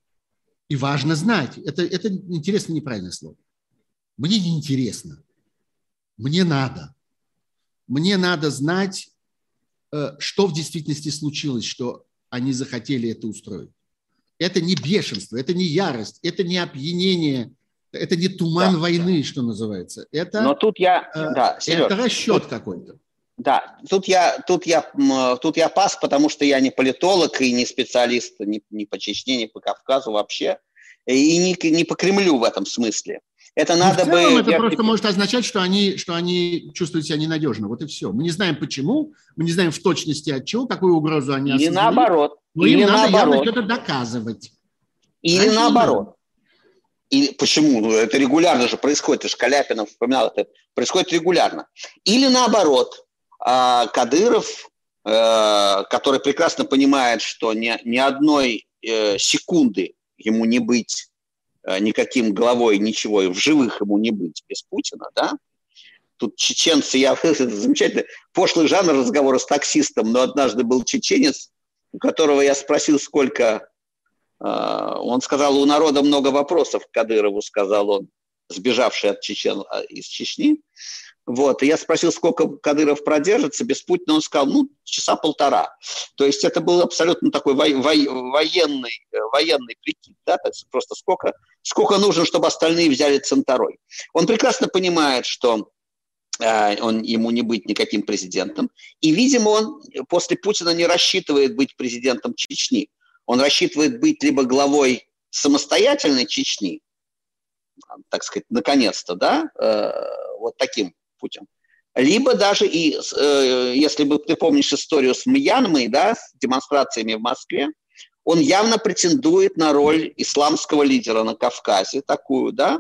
и важно знать. Это, это интересно неправильное слово. Мне не интересно. Мне надо. Мне надо знать, э, что в действительности случилось, что они захотели это устроить. Это не бешенство, это не ярость, это не опьянение, это не туман да, войны, да. что называется. Это, Но тут я, да, Сереж, это расчет тут, какой-то. Да, тут я, тут, я, тут я пас, потому что я не политолог и не специалист ни, ни по Чечне, ни по Кавказу вообще, и не, не по Кремлю в этом смысле. Это ну, надо в целом бы... это я... просто может означать, что они, что они чувствуют себя ненадежно. Вот и все. Мы не знаем почему, мы не знаем в точности от чего, какую угрозу они осознают. И наоборот. Но им надо наоборот. явно что-то доказывать. Или Раньше наоборот. И почему? Ну, это регулярно же происходит. Ты же Каляпинов вспоминал, это происходит регулярно. Или наоборот, а Кадыров, э, который прекрасно понимает, что ни, ни одной э, секунды ему не быть никаким главой, ничего, и в живых ему не быть без Путина, да? Тут чеченцы, я замечательно, пошлый жанр разговора с таксистом, но однажды был чеченец, у которого я спросил, сколько... Он сказал, у народа много вопросов Кадырову, сказал он, сбежавший от Чечен, из Чечни. Вот, и я спросил, сколько Кадыров продержится без Путина, он сказал, ну, часа полтора. То есть это был абсолютно такой во- во- военный, э, военный прикид, да, просто сколько, сколько нужно, чтобы остальные взяли Центорой. Он прекрасно понимает, что э, он, ему не быть никаким президентом, и, видимо, он после Путина не рассчитывает быть президентом Чечни. Он рассчитывает быть либо главой самостоятельной Чечни, так сказать, наконец-то, да, э, вот таким путем. Либо даже и, э, если бы ты помнишь историю с Мьянмой, да, с демонстрациями в Москве, он явно претендует на роль исламского лидера на Кавказе, такую, да.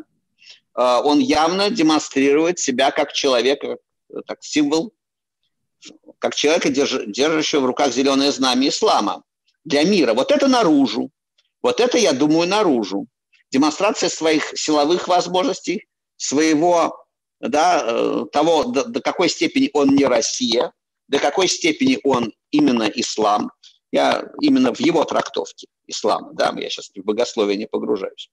Э, он явно демонстрирует себя как человека, как символ, как человека, держащего в руках зеленое знамя ислама для мира. Вот это наружу. Вот это, я думаю, наружу. Демонстрация своих силовых возможностей, своего да, э, того, до, до какой степени он не Россия, до какой степени он именно ислам, я именно в его трактовке ислама, да, я сейчас в богословие не погружаюсь.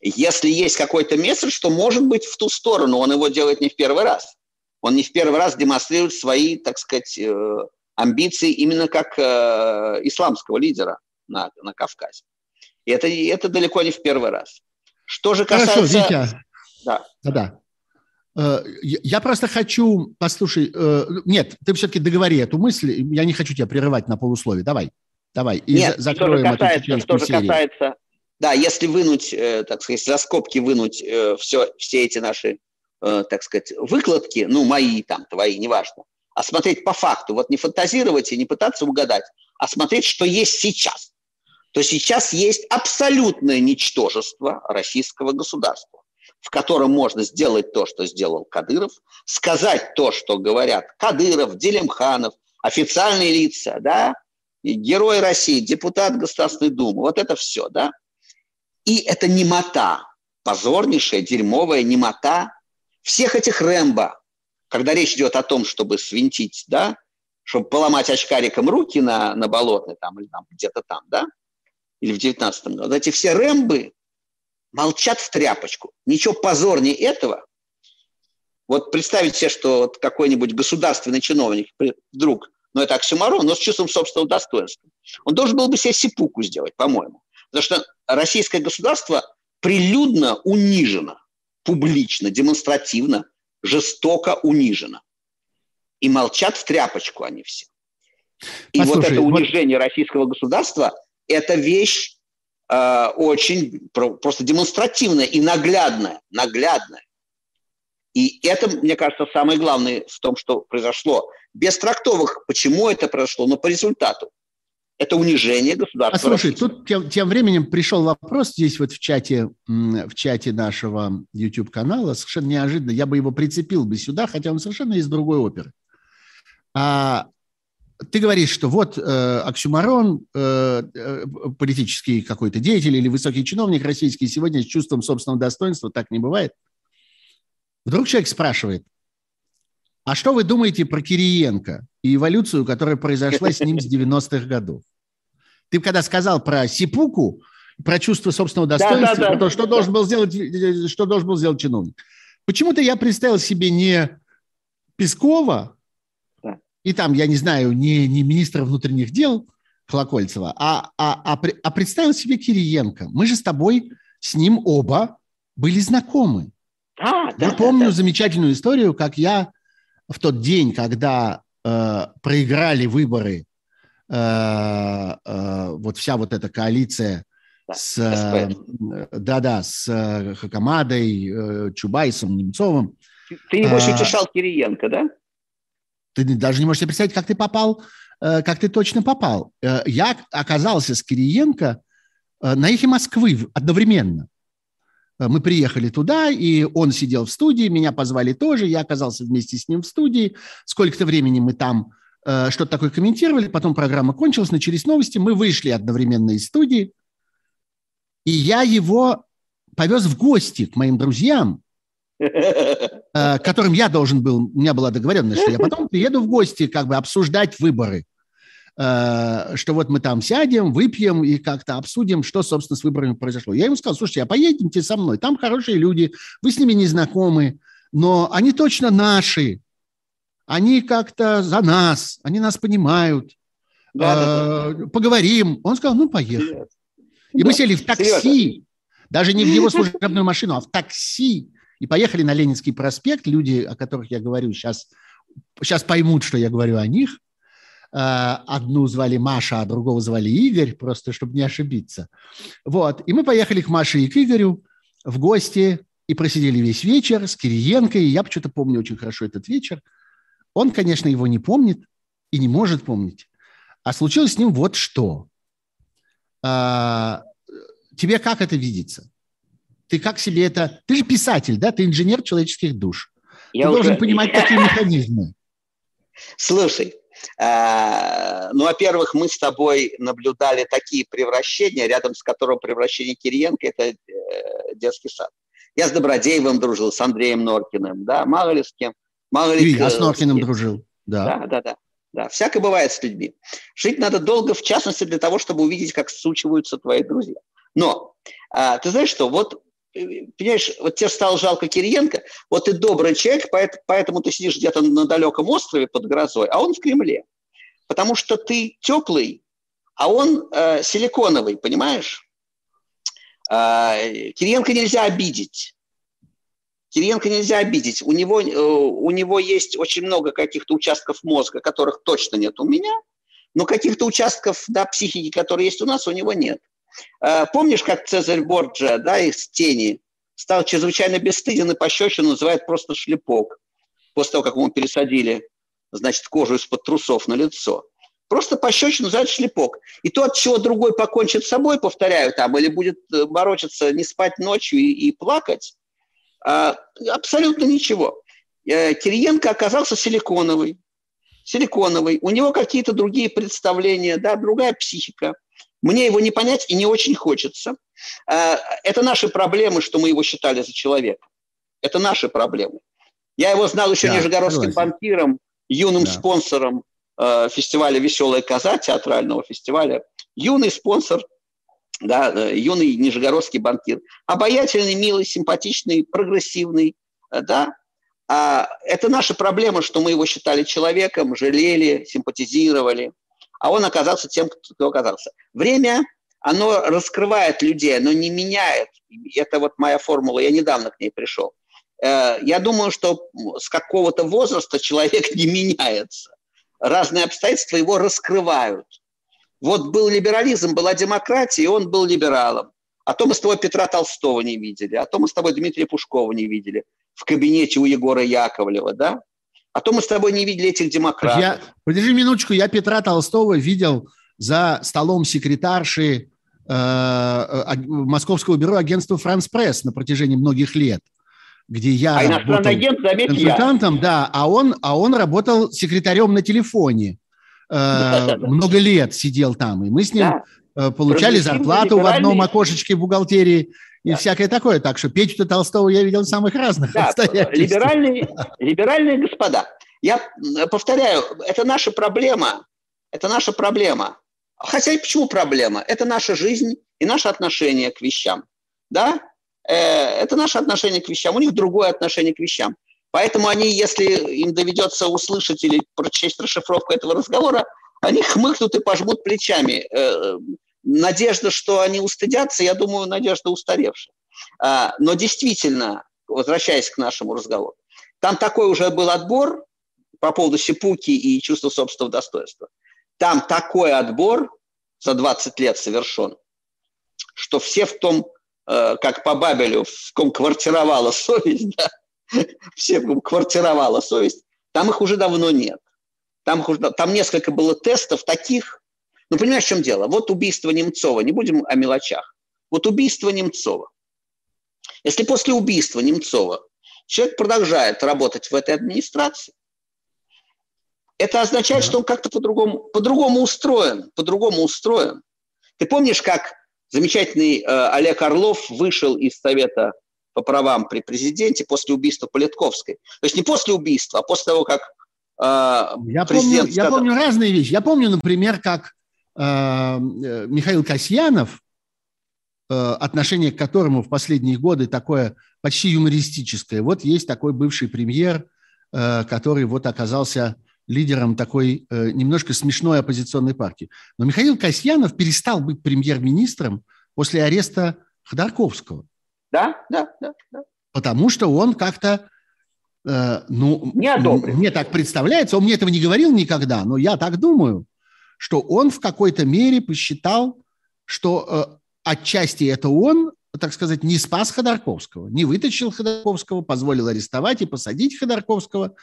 Если есть какой-то месседж, что может быть в ту сторону, он его делает не в первый раз. Он не в первый раз демонстрирует свои, так сказать, э, амбиции именно как э, исламского лидера на, на Кавказе. И это, это далеко не в первый раз. Что же касается... Хорошо, Витя. Да. Да. Э, я просто хочу, послушай, э, нет, ты все-таки договори эту мысль, я не хочу тебя прерывать на полусловие, давай, давай, и нет, закроем что же касается, эту что же касается, да, если вынуть, э, так сказать, за скобки вынуть все, все эти наши, так сказать, выкладки, ну, мои там, твои, неважно, а смотреть по факту, вот не фантазировать и не пытаться угадать, а смотреть, что есть сейчас, то сейчас есть абсолютное ничтожество российского государства в котором можно сделать то, что сделал Кадыров, сказать то, что говорят Кадыров, Делимханов, официальные лица, да, и герой России, депутат Государственной Думы, вот это все, да. И это немота, позорнейшая, дерьмовая немота всех этих Рэмбо, когда речь идет о том, чтобы свинтить, да, чтобы поломать очкариком руки на, на болотной там, или там, где-то там, да, или в 19 году. Вот эти все рэмбы молчат в тряпочку. Ничего позорнее этого. Вот представить себе, что вот какой-нибудь государственный чиновник вдруг, ну это оксюмарон, но с чувством собственного достоинства, он должен был бы себе сипуку сделать, по-моему. Потому что российское государство прилюдно унижено, публично, демонстративно, жестоко унижено. И молчат в тряпочку они все. И Послушай, вот это унижение вот... российского государства – это вещь э, очень просто демонстративная и наглядная, наглядная. И это, мне кажется, самое главное в том, что произошло. Без трактовок, почему это произошло, но по результату. Это унижение государства. А слушай, тут тем, тем временем пришел вопрос здесь вот в чате, в чате нашего YouTube-канала, совершенно неожиданно. Я бы его прицепил бы сюда, хотя он совершенно из другой оперы. А, ты говоришь, что вот э, оксюмарон, э, э, политический какой-то деятель или высокий чиновник российский сегодня с чувством собственного достоинства, так не бывает. Вдруг человек спрашивает, а что вы думаете про Кириенко и эволюцию, которая произошла с ним с 90-х годов? Ты когда сказал про Сипуку, про чувство собственного достоинства, да, да, да, про то, что. Должен был сделать, что должен был сделать чиновник. Почему-то я представил себе не Пескова. И там, я не знаю, не, не министра внутренних дел Колокольцева, а, а, а, а представил себе Кириенко. Мы же с тобой, с ним оба были знакомы. А, да, я помню да. замечательную историю, как я в тот день, когда э, проиграли выборы, э, э, вот вся вот эта коалиция да, с, э, да-да, с э, Хакамадой, э, Чубайсом, Немцовым. Ты, не можешь утешал Кириенко, да? Ты даже не можешь себе представить, как ты попал, э, как ты точно попал. Э, я оказался с Кириенко э, на эхе Москвы одновременно. Мы приехали туда, и он сидел в студии, меня позвали тоже, я оказался вместе с ним в студии. Сколько-то времени мы там что-то такое комментировали, потом программа кончилась, начались новости, мы вышли одновременно из студии, и я его повез в гости к моим друзьям, которым я должен был, у меня была договоренность, что я потом приеду в гости как бы обсуждать выборы. Э, что вот мы там сядем, выпьем и как-то обсудим, что, собственно, с выборами произошло. Я ему сказал, слушайте, а поедемте со мной, там хорошие люди, вы с ними не знакомы, но они точно наши, они как-то за нас, они нас понимают, да, да, да. поговорим. Он сказал, ну, поехали. И да, мы сели в такси, серьезно? даже не в его служебную машину, а в такси, и поехали на Ленинский проспект. Люди, о которых я говорю, сейчас, сейчас поймут, что я говорю о них. Э, одну звали Маша, а другого звали Игорь, просто чтобы не ошибиться. Вот. И мы поехали к Маше и к Игорю в гости и просидели весь вечер с Кириенко. И я почему-то помню очень хорошо этот вечер. Он, конечно, его не помнит и не может помнить. А случилось с ним вот что. А, тебе как это видится? Ты как себе это... Ты же писатель, да? Ты инженер человеческих душ. Я Ты уже... должен понимать такие механизмы. Слушай, Э, ну, во-первых, мы с тобой наблюдали такие превращения, рядом с которым превращение Кириенко – это э, детский сад. Я с Добродеевым дружил, с Андреем Норкиным, да, мало ли с кем. Мало ли, я с Норкиным дружил, да. Да, да, да. Да, всякое бывает с людьми. Жить надо долго, в частности, для того, чтобы увидеть, как сучиваются твои друзья. Но а, ты знаешь что, вот понимаешь, вот тебе стало жалко Кириенко, вот ты добрый человек, поэтому ты сидишь где-то на далеком острове под грозой, а он в Кремле. Потому что ты теплый, а он э, силиконовый, понимаешь? Э, Кириенко нельзя обидеть. Кириенко нельзя обидеть. У него, э, у него есть очень много каких-то участков мозга, которых точно нет у меня, но каких-то участков да, психики, которые есть у нас, у него нет. Э, помнишь, как Цезарь Борджа, да, из «Тени» стал чрезвычайно бесстыден и пощечину называет просто шлепок после того, как ему пересадили, значит, кожу из-под трусов на лицо. Просто пощечину называют шлепок. И то, от чего другой покончит с собой, повторяю, там, или будет э, бороться, не спать ночью и, и плакать, а, абсолютно ничего. Э, Кириенко оказался силиконовый. Силиконовый. У него какие-то другие представления, да, другая психика – мне его не понять и не очень хочется. А, это наши проблемы, что мы его считали за человека. Это наши проблемы. Я его знал еще да, нижегородским банкиром, юным да. спонсором э, фестиваля «Веселая коза», театрального фестиваля, юный спонсор, да, э, юный нижегородский банкир, обаятельный, милый, симпатичный, прогрессивный, э, да, а это наша проблема, что мы его считали человеком, жалели, симпатизировали, а он оказался тем, кто оказался. Время, оно раскрывает людей, оно не меняет. Это вот моя формула, я недавно к ней пришел. Э, я думаю, что с какого-то возраста человек не меняется. Разные обстоятельства его раскрывают. Вот был либерализм, была демократия, и он был либералом. А то мы с тобой Петра Толстого не видели, а то мы с тобой Дмитрия Пушкова не видели в кабинете у Егора Яковлева, да? А то мы с тобой не видели этих демократов. Я, подожди минуточку, я Петра Толстого видел за столом секретарши э, э Московского бюро агентства «Франс Пресс» на протяжении многих лет где я а работал агент, заметь, консультантом, я. да, а он, а он работал секретарем на телефоне. Э, много лет сидел там, и мы с ним э, получали зарплату в одном окошечке бухгалтерии и всякое такое. Так что Петю Толстого я видел в самых разных да, либеральные, либеральные господа. Я повторяю, это наша проблема. Это наша проблема. Хотя и почему проблема? Это наша жизнь и наше отношение к вещам. Да? Э, это наше отношение к вещам. У них другое отношение к вещам. Поэтому они, если им доведется услышать или прочесть расшифровку этого разговора, они хмыкнут и пожмут плечами. Надежда, что они устыдятся, я думаю, надежда устаревшая. А, но действительно, возвращаясь к нашему разговору, там такой уже был отбор по поводу сипуки и чувства собственного достоинства. Там такой отбор за 20 лет совершен, что все в том, э, как по Бабелю, в ком квартировала совесть, да, все в ком квартировала совесть, там их уже давно нет. Там, там несколько было тестов таких, ну, понимаешь, в чем дело? Вот убийство Немцова, не будем о мелочах. Вот убийство Немцова. Если после убийства Немцова человек продолжает работать в этой администрации, это означает, что он как-то по-другому, по-другому устроен, по-другому устроен. Ты помнишь, как замечательный э, Олег Орлов вышел из Совета по правам при президенте после убийства Политковской? То есть не после убийства, а после того, как э, я президент помню, сказал... Я помню разные вещи. Я помню, например, как Михаил Касьянов, э, отношение к которому в последние годы такое почти юмористическое. Вот есть такой бывший премьер, э, который вот оказался лидером такой немножко смешной оппозиционной партии. Но Михаил Касьянов перестал быть премьер-министром после ареста Ходорковского. Да, да, да. да. Потому что он как-то, ну, не одобрил. мне так представляется, он мне этого не говорил никогда, но я так думаю – что он в какой-то мере посчитал, что э, отчасти это он, так сказать, не спас Ходорковского, не вытащил Ходорковского, позволил арестовать и посадить Ходорковского,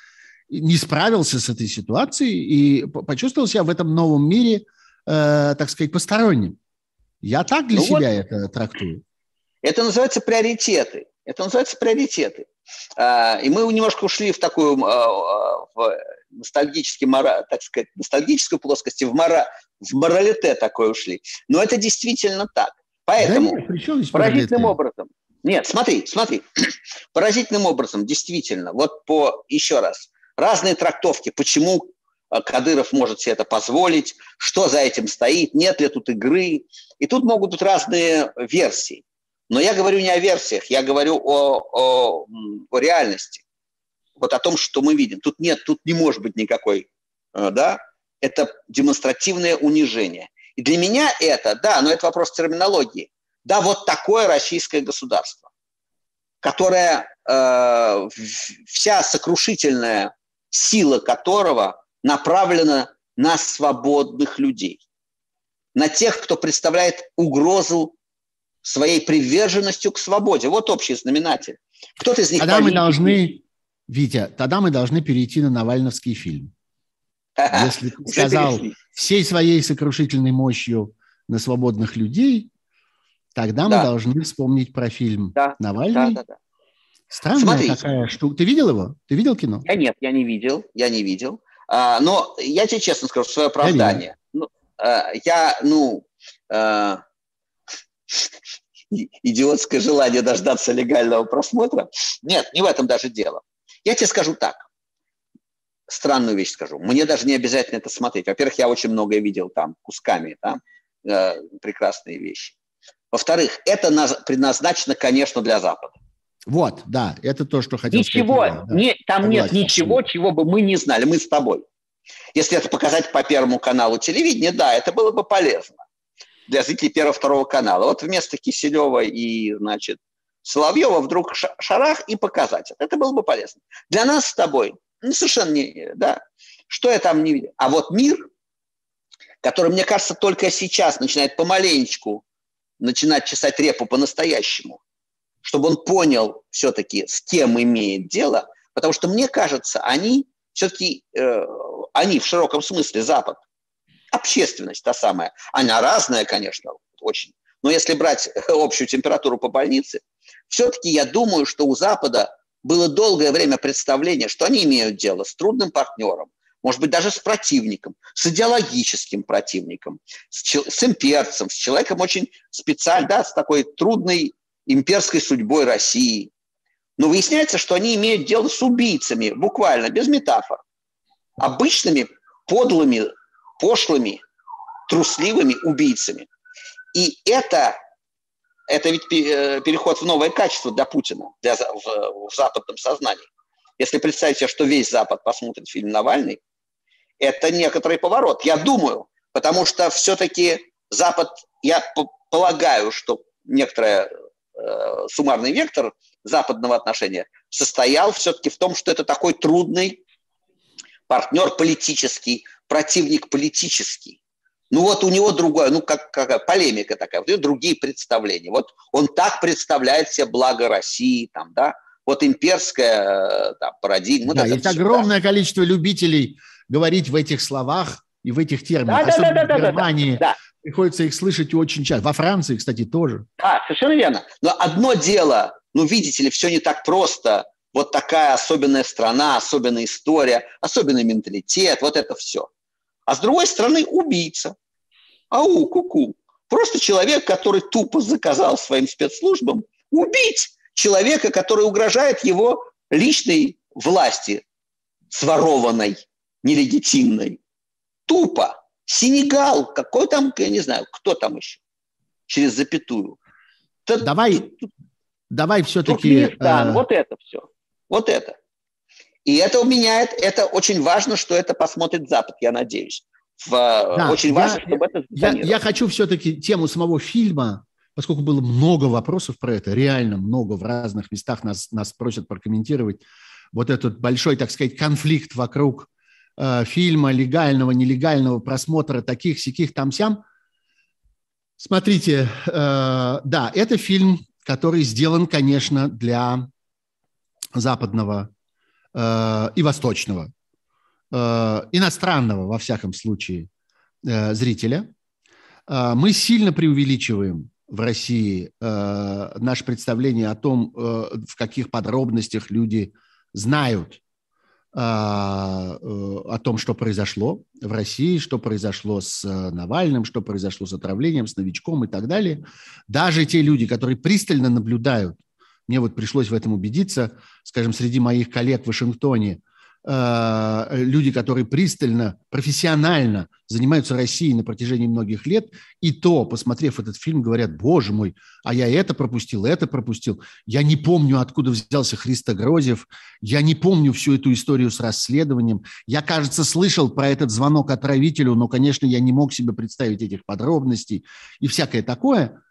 не справился с этой ситуацией и почувствовал себя в этом новом мире, э, так сказать, посторонним. Я так для ну себя вот, это трактую. Это называется приоритеты. Это называется приоритеты. А, и мы немножко ушли в такую а, а, в ностальгический, так сказать, ностальгическую плоскость, в, мора, в моралите такой ушли. Но это действительно так. Поэтому да нет, поразительным образом, нет, смотри, смотри, поразительным образом, действительно, вот по, еще раз, разные трактовки, почему Кадыров может себе это позволить, что за этим стоит, нет ли тут игры. И тут могут быть разные версии. Но я говорю не о версиях, я говорю о, о, о реальности. Вот о том, что мы видим. Тут нет, тут не может быть никакой, э, да, это демонстративное унижение. И для меня это, да, но это вопрос терминологии. Да, вот такое российское государство, которое, э, вся сокрушительная сила которого направлена на свободных людей, на тех, кто представляет угрозу своей приверженностью к свободе. Вот общий знаменатель. Кто-то из них... Тогда мы должны, Витя, тогда мы должны перейти на Навальновский фильм. Если ты сказал всей своей сокрушительной мощью на свободных людей, тогда да. мы должны вспомнить про фильм да. Навальный. Да, да, да. Странная Смотрите. такая штука. Ты видел его? Ты видел кино? Я нет, я не видел, я не видел. А, но я тебе честно скажу, свое оправдание. Я, ну, а, я ну, а, идиотское желание дождаться легального просмотра. Нет, не в этом даже дело. Я тебе скажу так. странную вещь скажу. Мне даже не обязательно это смотреть. Во-первых, я очень многое видел там кусками, там э, прекрасные вещи. Во-вторых, это предназначено, конечно, для Запада. Вот, да, это то, что хотел ничего, сказать. Ничего, не, там Согласен. нет ничего, чего бы мы не знали, мы с тобой. Если это показать по Первому каналу телевидения, да, это было бы полезно для зрителей Первого, Второго канала. Вот вместо Киселева и, значит, Соловьева вдруг шарах и показать это. Это было бы полезно. Для нас с тобой ну, совершенно не, да, что я там не видел. А вот мир, который, мне кажется, только сейчас начинает помаленечку начинать чесать репу по-настоящему, чтобы он понял все-таки, с кем имеет дело, потому что, мне кажется, они все-таки, э, они в широком смысле Запад, общественность та самая, она разная, конечно, очень, но если брать общую температуру по больнице, все-таки я думаю, что у Запада было долгое время представление, что они имеют дело с трудным партнером, может быть, даже с противником, с идеологическим противником, с, с имперцем, с человеком очень специальным, да, с такой трудной имперской судьбой России. Но выясняется, что они имеют дело с убийцами, буквально, без метафор. Обычными, подлыми, пошлыми, трусливыми убийцами. И это это ведь э, переход в новое качество для Путина, для, в, в западном сознании. Если представить себе, что весь Запад посмотрит фильм «Навальный», это некоторый поворот. Я думаю, потому что все-таки Запад, я полагаю, что некоторый э, суммарный вектор западного отношения состоял все-таки в том, что это такой трудный партнер политический, противник политический. Ну вот у него другое, ну как, как полемика такая, у него другие представления. Вот он так представляет себе благо России, там, да, вот имперская э, там, парадигма. Да, есть огромное да. количество любителей говорить в этих словах и в этих терминах. Да, Особенно да, да, в Германии да, да. приходится их слышать очень часто. Во Франции, кстати, тоже. Да, совершенно верно. Но одно дело, ну видите ли, все не так просто. Вот такая особенная страна, особенная история, особенный менталитет, вот это все. А с другой стороны, убийца. Ау, куку. Просто человек, который тупо заказал своим спецслужбам убить человека, который угрожает его личной власти, сворованной, нелегитимной. Тупо. Сенегал, какой там, я не знаю, кто там еще, через запятую. Давай, давай все-таки... Туркменистан, э... вот это все. Вот это. И это меняет, это очень важно, что это посмотрит Запад, я надеюсь. В, да, очень я, важно, чтобы это я, я хочу все-таки тему самого фильма, поскольку было много вопросов про это, реально много в разных местах нас, нас просят прокомментировать. Вот этот большой, так сказать, конфликт вокруг э, фильма, легального, нелегального просмотра таких, сяких, там-сям. Смотрите, э, да, это фильм, который сделан, конечно, для западного Э, и восточного, э, иностранного, во всяком случае, э, зрителя. Мы сильно преувеличиваем в России наше представление о том, в каких подробностях люди знают о том, что произошло в России, что произошло с Навальным, что произошло с отравлением, с новичком и так далее. Даже те люди, которые пристально наблюдают мне вот пришлось в этом убедиться, скажем, среди моих коллег в Вашингтоне, э, люди, которые пристально, профессионально занимаются Россией на протяжении многих лет, и то, посмотрев этот фильм, говорят, боже мой, а я это пропустил, это пропустил. Я не помню, откуда взялся Христо Грозев, я не помню всю эту историю с расследованием. Я, кажется, слышал про этот звонок отравителю, но, конечно, я не мог себе представить этих подробностей и всякое такое.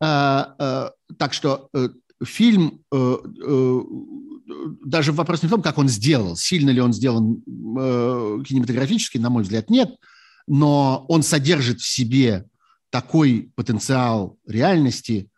Э, э, так что фильм, э, э, даже вопрос не в том, как он сделал, сильно ли он сделан э, кинематографически, на мой взгляд, нет, но он содержит в себе такой потенциал реальности,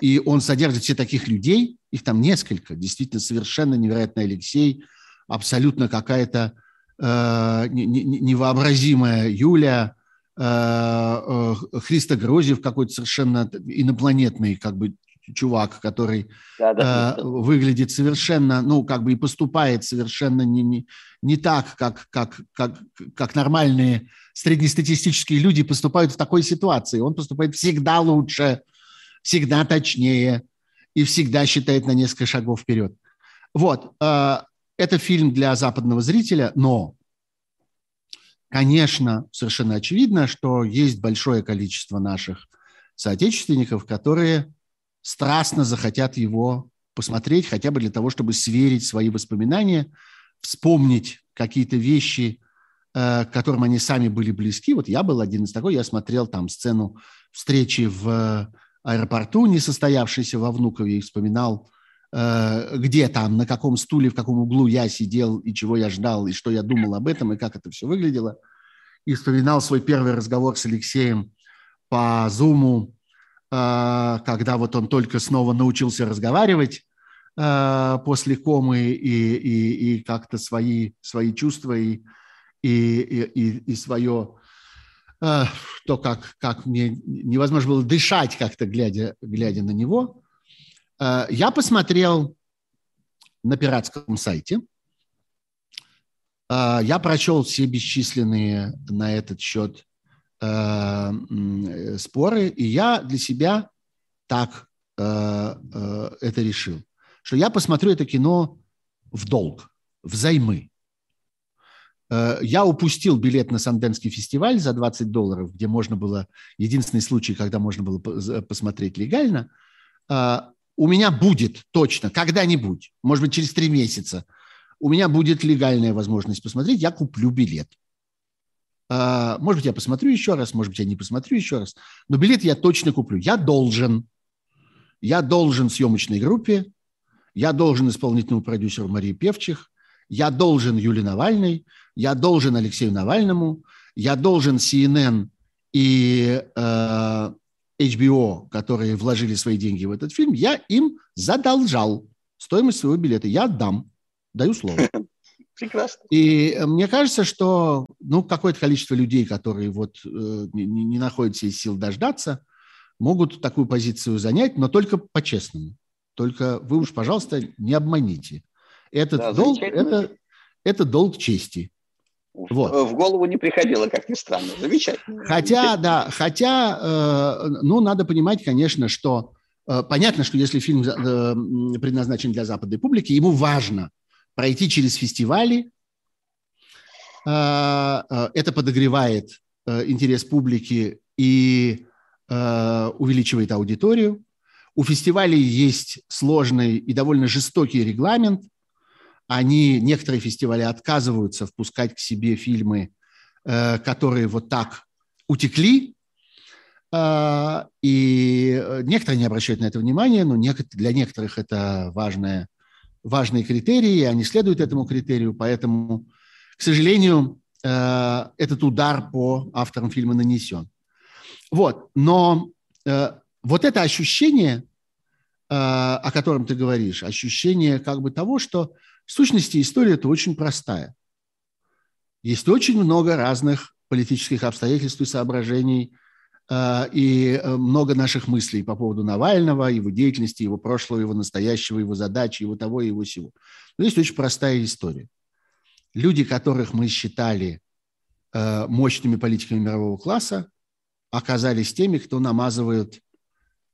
и он содержит все таких людей, их там несколько, действительно совершенно невероятный Алексей, абсолютно какая-то невообразимая Юля, Христа Грозев какой-то совершенно инопланетный как бы чувак, который да, да, э, выглядит совершенно, ну, как бы и поступает совершенно не, не, не так, как, как, как, как нормальные среднестатистические люди поступают в такой ситуации. Он поступает всегда лучше, всегда точнее и всегда считает на несколько шагов вперед. Вот. Э, Это фильм для западного зрителя, но, конечно, совершенно очевидно, что есть большое количество наших соотечественников, которые страстно захотят его посмотреть, хотя бы для того, чтобы сверить свои воспоминания, вспомнить какие-то вещи, э, к которым они сами были близки. Вот я был один из такой, я смотрел там сцену встречи в аэропорту, не состоявшейся во Внукове, и вспоминал, э, где там, на каком стуле, в каком углу я сидел, и чего я ждал, и что я думал об этом, и как это все выглядело. И вспоминал свой первый разговор с Алексеем по Зуму, э, когда вот он только снова научился разговаривать э, после комы и, и, и как-то свои, свои чувства и, и, и, и свое то, как, как мне невозможно было дышать как-то, глядя, глядя на него. Я посмотрел на пиратском сайте. Я прочел все бесчисленные на этот счет споры, и я для себя так это решил, что я посмотрю это кино в долг, взаймы. Э, я упустил билет на Санденский фестиваль за 20 долларов, где можно было, единственный случай, когда можно было посмотреть легально. Э, у меня будет точно, когда-нибудь, может быть, через три месяца, у меня будет легальная возможность посмотреть, я куплю билет. Э, может быть, я посмотрю еще раз, может быть, я не посмотрю еще раз, но билет я точно куплю. Я должен. Я должен съемочной группе, я должен исполнительному продюсеру Марии Певчих, я должен Юлии Навальной, я должен Алексею Навальному, я должен CNN и э, HBO, которые вложили свои деньги в этот фильм, я им задолжал стоимость своего билета. Я отдам, даю слово. Прекрасно. И мне кажется, что ну, какое-то количество людей, которые вот, э, не, не находят себе сил дождаться, могут такую позицию занять, но только по-честному. Только вы уж, пожалуйста, не обманите. Этот да, долг это, это долг чести. Вот. В голову не приходило, как ни странно. Замечательно. Хотя, да, хотя, э, ну, надо понимать, конечно, что э, понятно, что если фильм э, предназначен для западной публики, ему важно пройти через фестивали. Э, э, это подогревает э, интерес публики и увеличивает аудиторию. У фестивалей есть сложный и довольно жестокий регламент – они, некоторые фестивали отказываются впускать к себе фильмы, которые вот так утекли, и некоторые не обращают на это внимания, но для некоторых это важные, важные критерии, они следуют этому критерию, поэтому, к сожалению, э, этот удар по авторам фильма нанесен. Вот, но вот это ощущение, о котором ты говоришь, ощущение как бы того, что в сущности, история это очень простая. Есть очень много разных политических обстоятельств и соображений, э, и э, много наших мыслей по поводу Навального, его деятельности, его прошлого, его настоящего, его задачи, его того и его всего. Но есть очень простая история. Люди, которых мы считали э, мощными политиками мирового класса, оказались теми, кто намазывает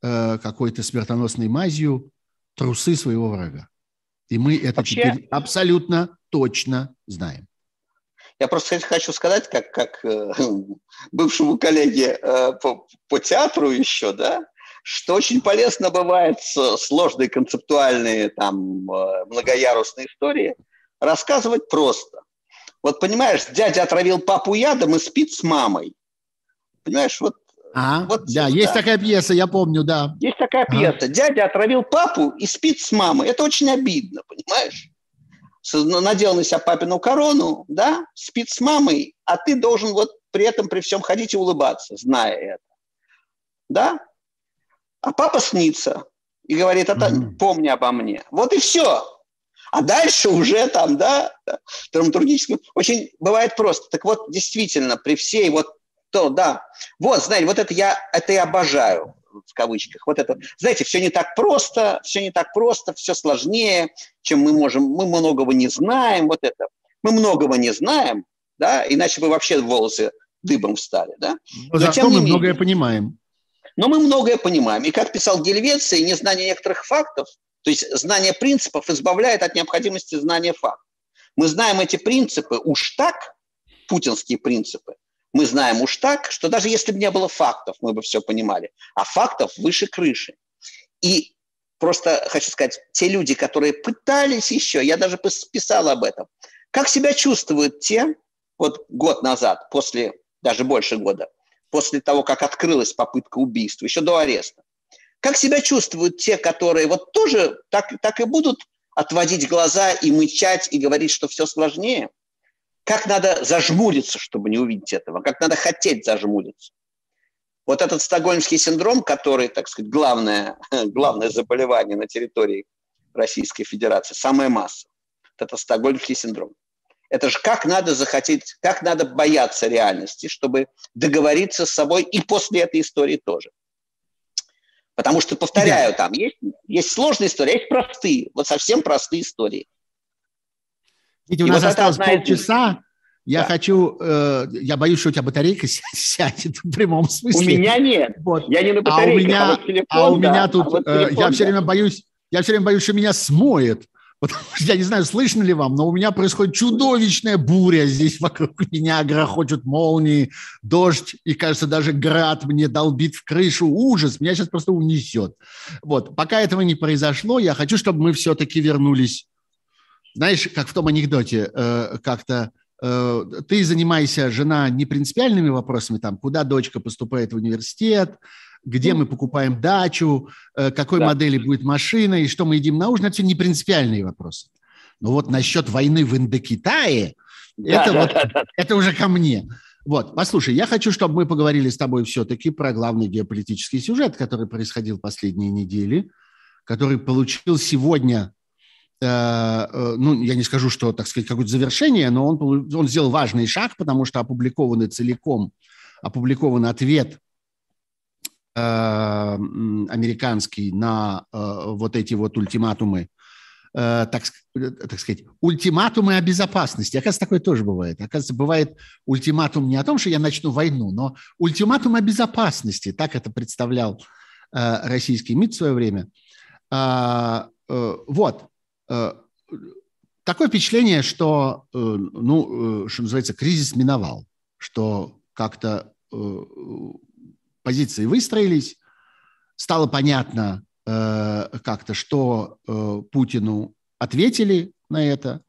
какой-то смертоносной мазью трусы своего врага. И мы это Вообще, теперь абсолютно точно знаем. Я просто хочу сказать, как, как э, бывшему коллеге э, по, по театру еще, да, что очень полезно бывает сложные концептуальные там э, многоярусные истории рассказывать просто. Вот понимаешь, дядя отравил папу ядом и спит с мамой. Понимаешь, вот а, вот, да, есть такая пьеса, я помню, да. Есть такая пьеса. А. Дядя отравил папу и спит с мамой. Это очень обидно, понимаешь? Надел на себя папину корону, да, спит с мамой, а ты должен вот при этом при всем ходить и улыбаться, зная это. Да? А папа снится и говорит, mm-hmm. помни обо мне. Вот и все. А дальше уже там, да, драматургически очень бывает просто. Так вот, действительно, при всей вот то, да. Вот, знаете, вот это я, это я обожаю в кавычках. Вот это, знаете, все не так просто, все не так просто, все сложнее, чем мы можем, мы многого не знаем, вот это. Мы многого не знаем, да, иначе бы вообще волосы дыбом встали, да. Но, Но зато мы менее, многое понимаем. Но мы многое понимаем. И как писал Гельвеций, незнание некоторых фактов, то есть знание принципов избавляет от необходимости знания фактов. Мы знаем эти принципы уж так, путинские принципы, мы знаем уж так, что даже если бы не было фактов, мы бы все понимали. А фактов выше крыши. И просто хочу сказать, те люди, которые пытались еще, я даже писал об этом, как себя чувствуют те, вот год назад, после, даже больше года, после того, как открылась попытка убийства, еще до ареста, как себя чувствуют те, которые вот тоже так, так и будут отводить глаза и мычать, и говорить, что все сложнее? Как надо зажмуриться, чтобы не увидеть этого? Как надо хотеть зажмуриться? Вот этот стокгольмский синдром, который, так сказать, главное, главное заболевание на территории Российской Федерации, самая масса, вот это стокгольмский синдром. Это же как надо захотеть, как надо бояться реальности, чтобы договориться с собой и после этой истории тоже. Потому что, повторяю, там есть, есть сложные истории, есть простые, вот совсем простые истории. Видите, у нас вот осталось полчаса. Я да. хочу, э, я боюсь, что у тебя батарейка сядет в прямом смысле. У меня нет. Вот. Я не на батарейке, а у меня, а вот телефон, а у меня тут, а вот телефон, э, я все время боюсь, я все время боюсь, что меня смоет. Потому что я не знаю, слышно ли вам, но у меня происходит чудовищная буря. Здесь вокруг меня грохочут молнии, дождь, и, кажется, даже град мне долбит в крышу. Ужас, меня сейчас просто унесет. Вот, пока этого не произошло, я хочу, чтобы мы все-таки вернулись знаешь, как в том анекдоте, э, как-то э, ты занимайся, жена, не принципиальными вопросами, там, куда дочка поступает в университет, где мы покупаем дачу, э, какой да. модели будет машина и что мы едим на ужин, это все не принципиальные вопросы. Но вот насчет войны в Индокитае, да, это, да, вот, да, да. это уже ко мне. Вот, послушай, я хочу, чтобы мы поговорили с тобой все-таки про главный геополитический сюжет, который происходил последние недели, который получил сегодня ну, я не скажу, что, так сказать, какое-то завершение, но он, он сделал важный шаг, потому что опубликованный целиком, опубликован ответ э, американский на вот эти вот ультиматумы, так, так сказать, ультиматумы о безопасности. Оказывается, такое тоже бывает. Оказывается, бывает ультиматум не о том, что я начну войну, но ультиматум о безопасности. Так это представлял российский МИД в свое время. Вот. Э, такое впечатление, что, э, ну, э, что называется, кризис миновал, что как-то позиции выстроились, стало понятно как-то, что Путину ответили на это,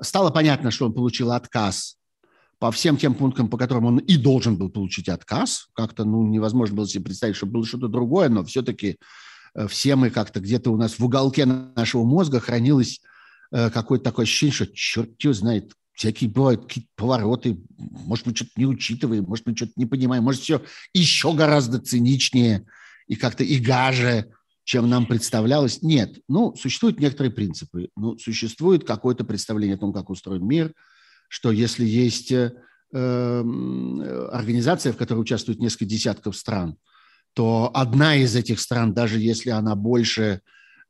стало понятно, что он получил отказ по всем тем пунктам, по которым он и должен был получить отказ. Как-то ну, невозможно было себе представить, что было что-то другое, но все-таки все мы как-то где-то у нас в уголке нашего мозга хранилось э, какое-то такое ощущение, что черт его знает, всякие бывают какие-то повороты, может, мы что-то не учитываем, может, мы что-то не понимаем, может, все еще гораздо циничнее и как-то и гаже, чем нам представлялось. Нет, ну, существуют некоторые принципы. Ну, существует какое-то представление о том, как устроен мир, что если есть э, организация, в которой участвует несколько десятков стран – то одна из этих стран, даже если она больше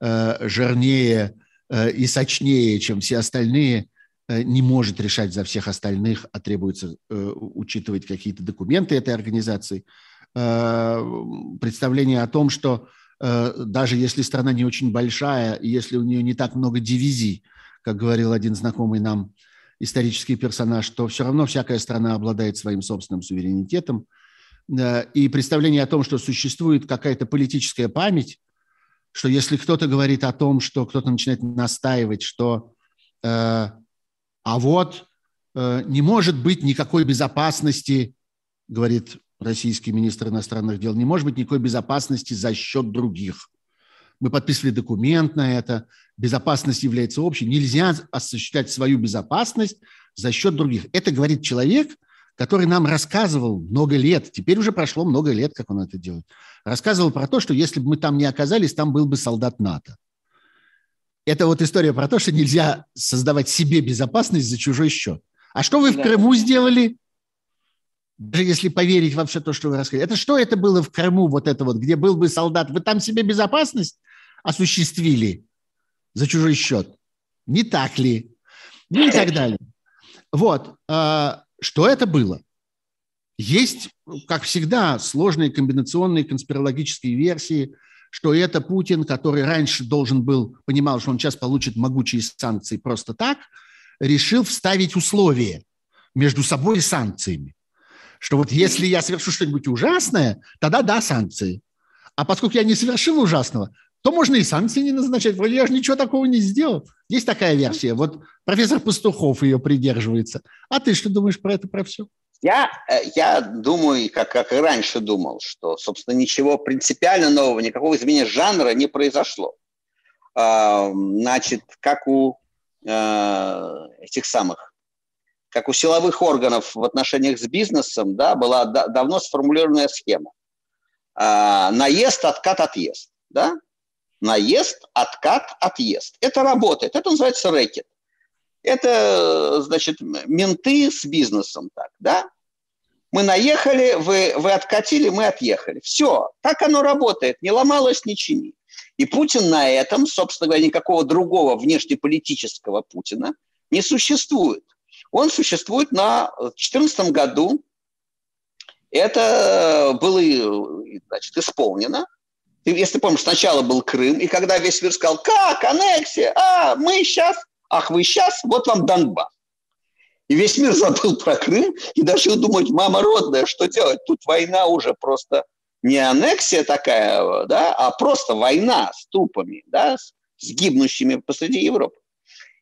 э, жирнее э, и сочнее, чем все остальные, э, не может решать за всех остальных, а требуется учитывать какие-то документы этой организации. Представление о том, что даже если страна не очень большая, если у нее не так много дивизий, как говорил один знакомый нам исторический персонаж, то все равно всякая страна обладает своим собственным суверенитетом, и представление о том, что существует какая-то политическая память, что если кто-то говорит о том, что кто-то начинает настаивать, что э, а вот э, не может быть никакой безопасности, говорит российский министр иностранных дел, не может быть никакой безопасности за счет других. Мы подписывали документ на это, безопасность является общей, нельзя осуществлять свою безопасность за счет других. Это говорит человек – который нам рассказывал много лет, теперь уже прошло много лет, как он это делает, рассказывал про то, что если бы мы там не оказались, там был бы солдат НАТО. Это вот история про то, что нельзя создавать себе безопасность за чужой счет. А что вы в Крыму сделали? Даже если поверить во все то, что вы рассказали. Это что это было в Крыму, вот это вот, где был бы солдат? Вы там себе безопасность осуществили за чужой счет? Не так ли? Ну и так далее. Вот. Что это было? Есть, как всегда, сложные комбинационные конспирологические версии, что это Путин, который раньше должен был, понимал, что он сейчас получит могучие санкции просто так, решил вставить условие между собой и санкциями. Что вот если я совершу что-нибудь ужасное, тогда да, санкции. А поскольку я не совершил ужасного, то можно и санкции не назначать. Вроде я же ничего такого не сделал. Есть такая версия. Вот профессор Пастухов ее придерживается. А ты что думаешь про это, про все? Я, э, я думаю, как, как и раньше думал, что, собственно, ничего принципиально нового, никакого изменения жанра не произошло. А, значит, как у э, этих самых, как у силовых органов в отношениях с бизнесом, да, была давно сформулированная схема. А, наезд, откат, отъезд. Да? Наезд, откат, отъезд. Это работает. Это называется рэкет. Это, значит, менты с бизнесом так, да? Мы наехали, вы, вы откатили, мы отъехали. Все, так оно работает, не ломалось, не чини. И Путин на этом, собственно говоря, никакого другого внешнеполитического Путина не существует. Он существует на 2014 году. Это было значит, исполнено. Если помнишь, сначала был Крым, и когда весь мир сказал, как, аннексия, а, мы сейчас, ах, вы сейчас, вот вам Донбасс. И весь мир забыл про Крым и начал думать, мама родная, что делать? Тут война уже просто не аннексия такая, да, а просто война с трупами, да, с, с гибнущими посреди Европы.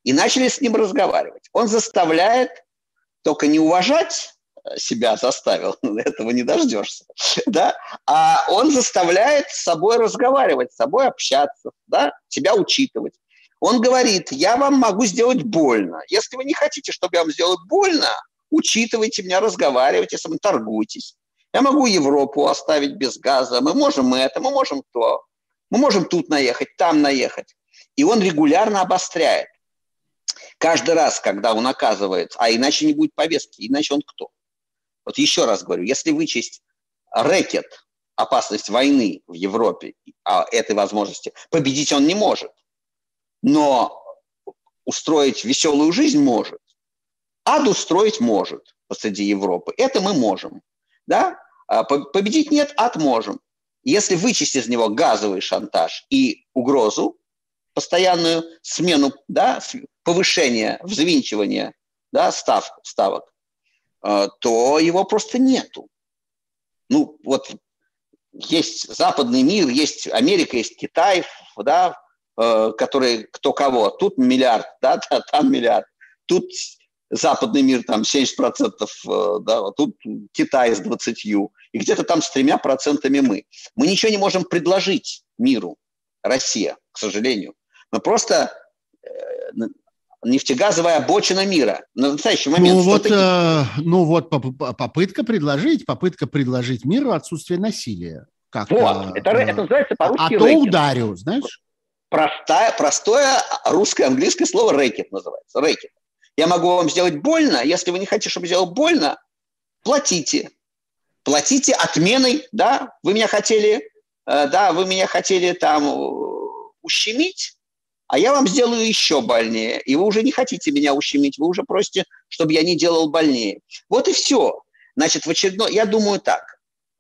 И начали с ним разговаривать. Он заставляет только не уважать себя заставил, этого не дождешься, да, а он заставляет с собой разговаривать, с собой общаться, да, себя учитывать. Он говорит, я вам могу сделать больно. Если вы не хотите, чтобы я вам сделал больно, учитывайте меня, разговаривайте со мной, торгуйтесь. Я могу Европу оставить без газа, мы можем это, мы можем то. Мы можем тут наехать, там наехать. И он регулярно обостряет. Каждый раз, когда он оказывает, а иначе не будет повестки, иначе он кто? Вот еще раз говорю, если вычесть рэкет, опасность войны в Европе, а этой возможности, победить он не может но устроить веселую жизнь может. Ад устроить может посреди Европы. Это мы можем. Да? А победить нет, ад можем. Если вычесть из него газовый шантаж и угрозу, постоянную смену, да, повышение, взвинчивание да, став, ставок, то его просто нету. Ну, вот есть западный мир, есть Америка, есть Китай, да, Э, которые кто кого. Тут миллиард, да, там миллиард. Тут западный мир там 70%, э, да, тут Китай с 20, и где-то там с тремя процентами мы. Мы ничего не можем предложить миру, Россия, к сожалению. Мы просто э, нефтегазовая обочина мира. На настоящий момент. Ну вот, э, ну вот попытка предложить, попытка предложить миру отсутствие насилия. Как, вот, это, это называется по-русски А то ударю, знаешь? простая, простое русское английское слово рэкет называется. Рэкет. Я могу вам сделать больно. Если вы не хотите, чтобы сделал больно, платите. Платите отменой, да, вы меня хотели, э, да, вы меня хотели там э, ущемить, а я вам сделаю еще больнее. И вы уже не хотите меня ущемить, вы уже просите, чтобы я не делал больнее. Вот и все. Значит, в очередной, я думаю так.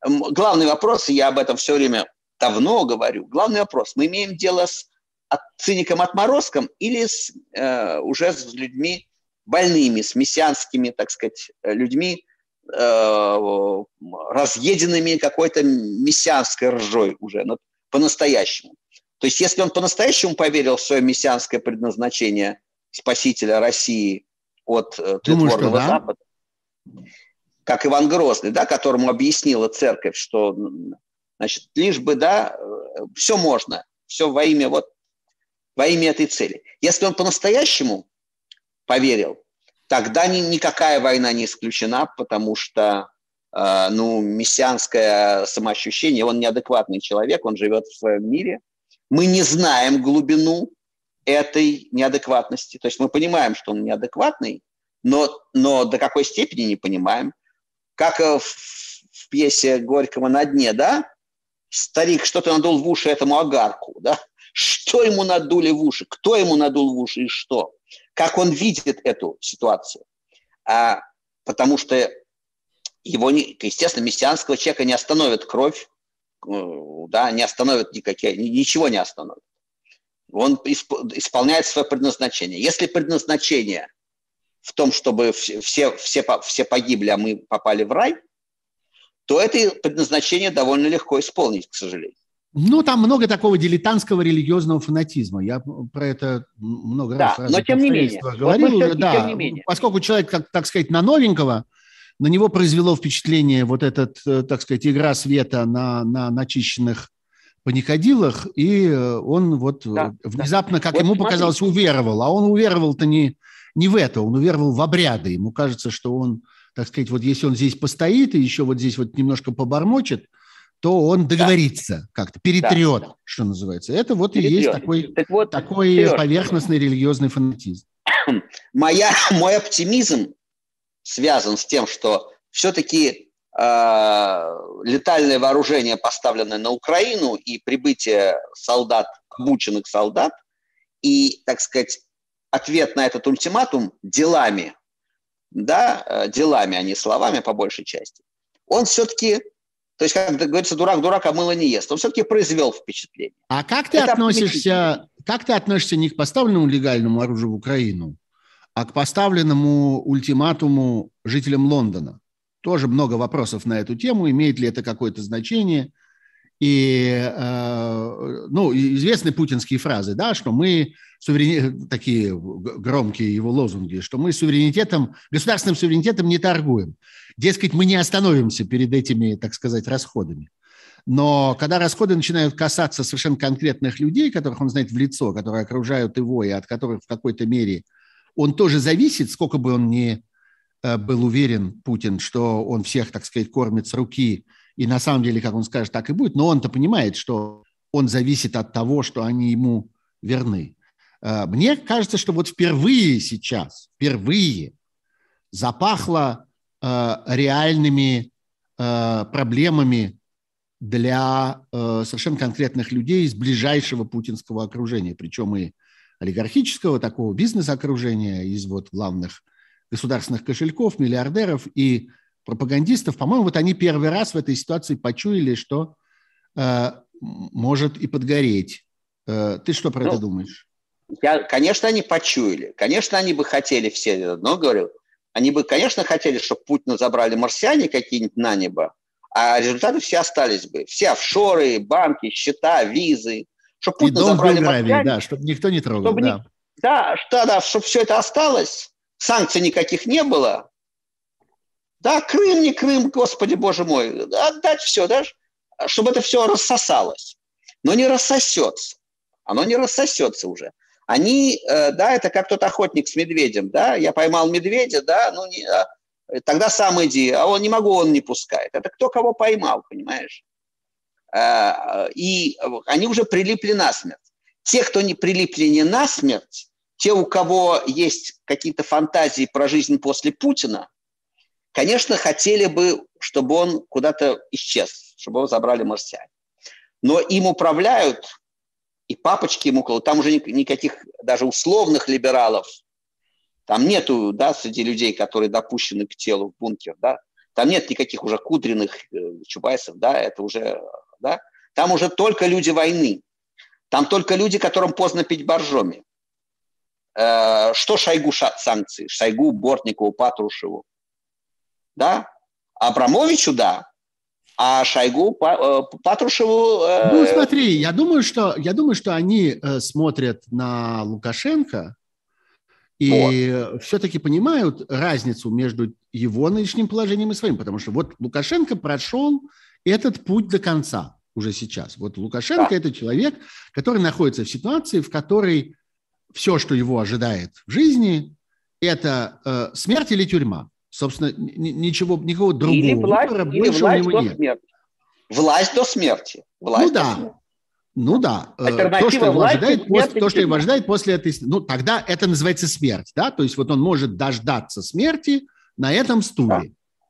Главный вопрос, я об этом все время давно говорю, главный вопрос. Мы имеем дело с от, циником-отморозком или с, э, уже с людьми больными, с мессианскими, так сказать, людьми, э, разъеденными какой-то мессианской ржой уже, ну, по-настоящему. То есть если он по-настоящему поверил в свое мессианское предназначение спасителя России от э, тлетворного да? Запада, как Иван Грозный, да, которому объяснила церковь, что значит, лишь бы, да, э, все можно, все во имя вот во имя этой цели. Если он по-настоящему поверил, тогда ни, никакая война не исключена, потому что э, ну, мессианское самоощущение, он неадекватный человек, он живет в своем мире. Мы не знаем глубину этой неадекватности. То есть мы понимаем, что он неадекватный, но, но до какой степени не понимаем. Как в, в пьесе Горького «На дне», да? Старик что-то надул в уши этому агарку, да? Что ему надули в уши? Кто ему надул в уши и что? Как он видит эту ситуацию? А, потому что его, естественно, мессианского человека не остановит кровь, э, да, не остановит никакие, ничего не остановит. Он исполняет свое предназначение. Если предназначение в том, чтобы все, все, все погибли, а мы попали в рай, то это предназначение довольно легко исполнить, к сожалению. Ну, там много такого дилетантского религиозного фанатизма. Я про это много да, раз но тем не менее. говорил. Вот да, тем не менее. Поскольку человек, как, так сказать, на новенького, на него произвело впечатление вот этот, э, так сказать, игра света на, на начищенных паникодилах, и э, он вот да, внезапно, как вот ему смотри. показалось, уверовал. А он уверовал-то не, не в это, он уверовал в обряды. Ему кажется, что он, так сказать, вот если он здесь постоит и еще вот здесь вот немножко побормочет – то он договорится да. как-то, перетрет, да. что называется. Это вот перетрет. и есть такой, так вот, такой Сереж, поверхностный религиозный фанатизм. Моя, мой оптимизм связан с тем, что все-таки э, летальное вооружение, поставленное на Украину, и прибытие солдат, обученных солдат, и, так сказать, ответ на этот ультиматум делами, да, э, делами, а не словами по большей части, он все-таки то есть, как говорится, дурак дурака мыло не ест. Он все-таки произвел впечатление. А как ты, относишься, как ты относишься не к поставленному легальному оружию в Украину, а к поставленному ультиматуму жителям Лондона? Тоже много вопросов на эту тему. Имеет ли это какое-то значение? И, э, ну, известны путинские фразы, да, что мы, суверен... такие громкие его лозунги, что мы суверенитетом, государственным суверенитетом не торгуем. Дескать, мы не остановимся перед этими, так сказать, расходами. Но когда расходы начинают касаться совершенно конкретных людей, которых он знает в лицо, которые окружают его, и от которых в какой-то мере он тоже зависит, сколько бы он ни э, был уверен, Путин, что он всех, так сказать, кормит с руки – и на самом деле, как он скажет, так и будет. Но он-то понимает, что он зависит от того, что они ему верны. Э, мне кажется, что вот впервые сейчас, впервые запахло э, реальными проблемами для совершенно конкретных людей из ближайшего путинского окружения, причем и олигархического такого бизнес-окружения, из вот главных государственных кошельков, миллиардеров и пропагандистов, по-моему, вот они первый раз в этой ситуации почуяли, что э, может и подгореть. Э, ты что про ну, это думаешь? Я, конечно, они почуяли. Конечно, они бы хотели все, но говорю, они бы, конечно, хотели, чтобы Путина забрали марсиане какие-нибудь на небо, а результаты все остались бы. Все офшоры, банки, счета, визы. Чтобы Путина и забрали марсиане. Да, чтобы никто не трогал. Чтобы да. Не, да, что, да, чтобы все это осталось, санкций никаких не было, да, Крым, не Крым, Господи Боже мой, отдать все, да, чтобы это все рассосалось. Но не рассосется. Оно не рассосется уже. Они, э, да, это как тот охотник с медведем, да, я поймал медведя, да, ну, не, а, тогда сам иди, а он не могу, он не пускает. Это кто кого поймал, понимаешь? Э, и они уже прилипли на смерть. Те, кто не прилипли не на смерть, те, у кого есть какие-то фантазии про жизнь после Путина, Конечно, хотели бы, чтобы он куда-то исчез, чтобы его забрали марсиане. Но им управляют, и папочки ему кладут, там уже никаких даже условных либералов, там нету, да, среди людей, которые допущены к телу в бункер, да, там нет никаких уже кудренных э, чубайсов, да, это уже, да, там уже только люди войны, там только люди, которым поздно пить боржоми. Э, что Шойгу санкции? Шойгу, Бортникову, Патрушеву да, Абрамовичу, да, а Шойгу, э, Патрушеву... Э, ну, смотри, я думаю, что, я думаю, что они э, смотрят на Лукашенко и вот. все-таки понимают разницу между его нынешним положением и своим, потому что вот Лукашенко прошел этот путь до конца уже сейчас. Вот Лукашенко да. – это человек, который находится в ситуации, в которой все, что его ожидает в жизни, это э, смерть или тюрьма. Собственно, ничего, никакого другого или власть, выбора или больше власть у него нет. Смерти. Власть до смерти. Власть ну да. Смерти. Ну да, э, то, что его ожидает, после, то, что его ожидает после этой... Ну, тогда это называется смерть, да? То есть вот он может дождаться смерти на этом стуле. Да.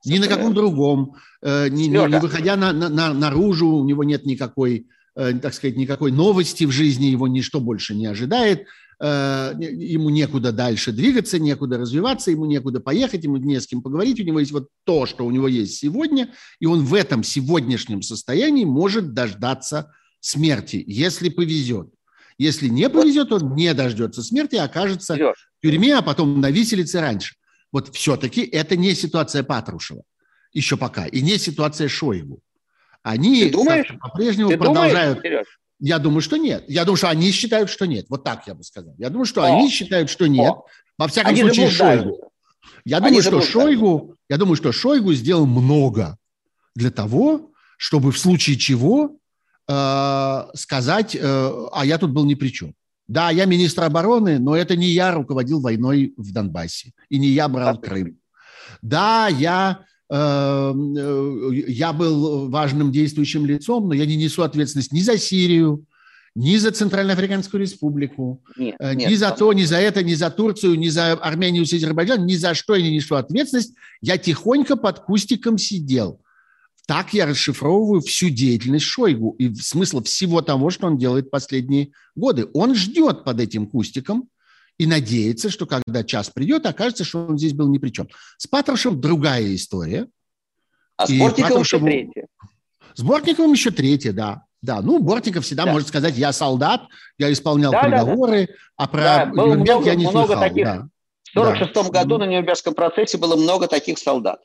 Ни на каком другом, э, не, не, не выходя на, на, на, наружу, у него нет никакой, э, так сказать, никакой новости в жизни, его ничто больше не ожидает. Э, ему некуда дальше двигаться, некуда развиваться, ему некуда поехать, ему не с кем поговорить. У него есть вот то, что у него есть сегодня, и он в этом сегодняшнем состоянии может дождаться смерти, если повезет. Если не повезет, он не дождется смерти, а окажется в тюрьме, а потом на виселице раньше. Вот все-таки это не ситуация Патрушева еще пока, и не ситуация Шойгу. Они по-прежнему продолжают... Думаешь, я думаю, что нет. Я думаю, что они считают, что нет. Вот так я бы сказал. Я думаю, что О. они считают, что нет. О. Во всяком они случае, Шойгу. Я они думаю, что Шойгу, я думаю, что Шойгу сделал много для того, чтобы в случае чего э, сказать, э, а я тут был ни при чем. Да, я министр обороны, но это не я руководил войной в Донбассе, и не я брал Крым. Да, я, э, я был важным действующим лицом, но я не несу ответственность ни за Сирию, ни за Центральноафриканскую республику, нет, э, ни нет, за то, ни за это, ни за Турцию, ни за Армению с Азербайджаном, ни за что я не несу ответственность. Я тихонько под кустиком сидел. Так я расшифровываю всю деятельность Шойгу и смысл всего того, что он делает последние годы. Он ждет под этим кустиком и надеется, что когда час придет, окажется, что он здесь был ни при чем. С Патрушевым другая история. А с Бортниковым еще третья. С Бортниковым еще третья, да. Да, ну, Бортников всегда да. может сказать, я солдат, я исполнял да, переговоры, да, да. а про да, много, я не много слыхал. Таких. Да. В 1946 да. году на Нюрнбергском процессе было много таких солдат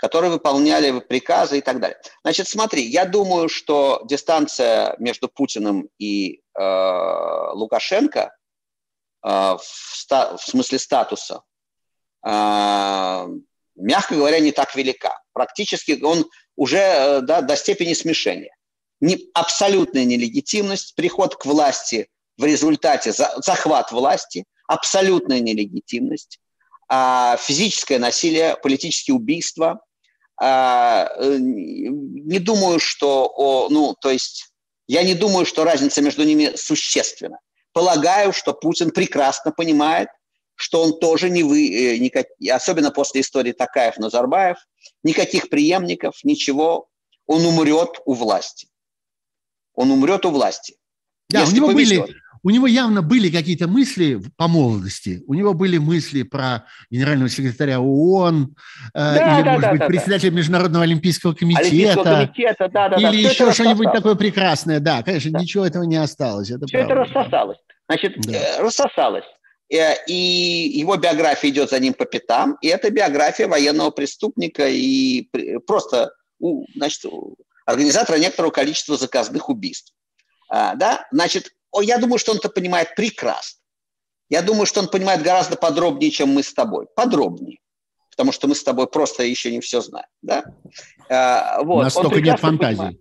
которые выполняли приказы и так далее. Значит, смотри, я думаю, что дистанция между Путиным и э, Лукашенко э, в, ста- в смысле статуса, э, мягко говоря, не так велика. Практически он уже э, да, до степени смешения. Не, абсолютная нелегитимность, приход к власти в результате за, захват власти, абсолютная нелегитимность, а физическое насилие, политические убийства, э, не думаю, что, ну, то есть, я не думаю, что разница между ними существенна. Полагаю, что Путин прекрасно понимает, что он тоже не вы, э, никак, особенно после истории Такаев-Назарбаев, никаких преемников, ничего, он умрет у власти. Он умрет у власти. Да, у него повезет. были у него явно были какие-то мысли по молодости. У него были мысли про генерального секретаря ООН, э, да, или, да, может да, быть, да, председателя да. Международного Олимпийского комитета, Олимпийского комитета да, да, или да, еще что-нибудь такое прекрасное. Да, конечно, да. ничего этого не осталось. Это Все правда. это рассосалось. Значит, да. Э, рассосалось. Э, и его биография идет за ним по пятам, и это биография военного преступника и просто значит, организатора некоторого количества заказных убийств. А, да? Значит, я думаю, что он это понимает прекрасно. Я думаю, что он понимает гораздо подробнее, чем мы с тобой. Подробнее. Потому что мы с тобой просто еще не все знаем. Да? А, вот. Настолько нет фантазии. Понимает.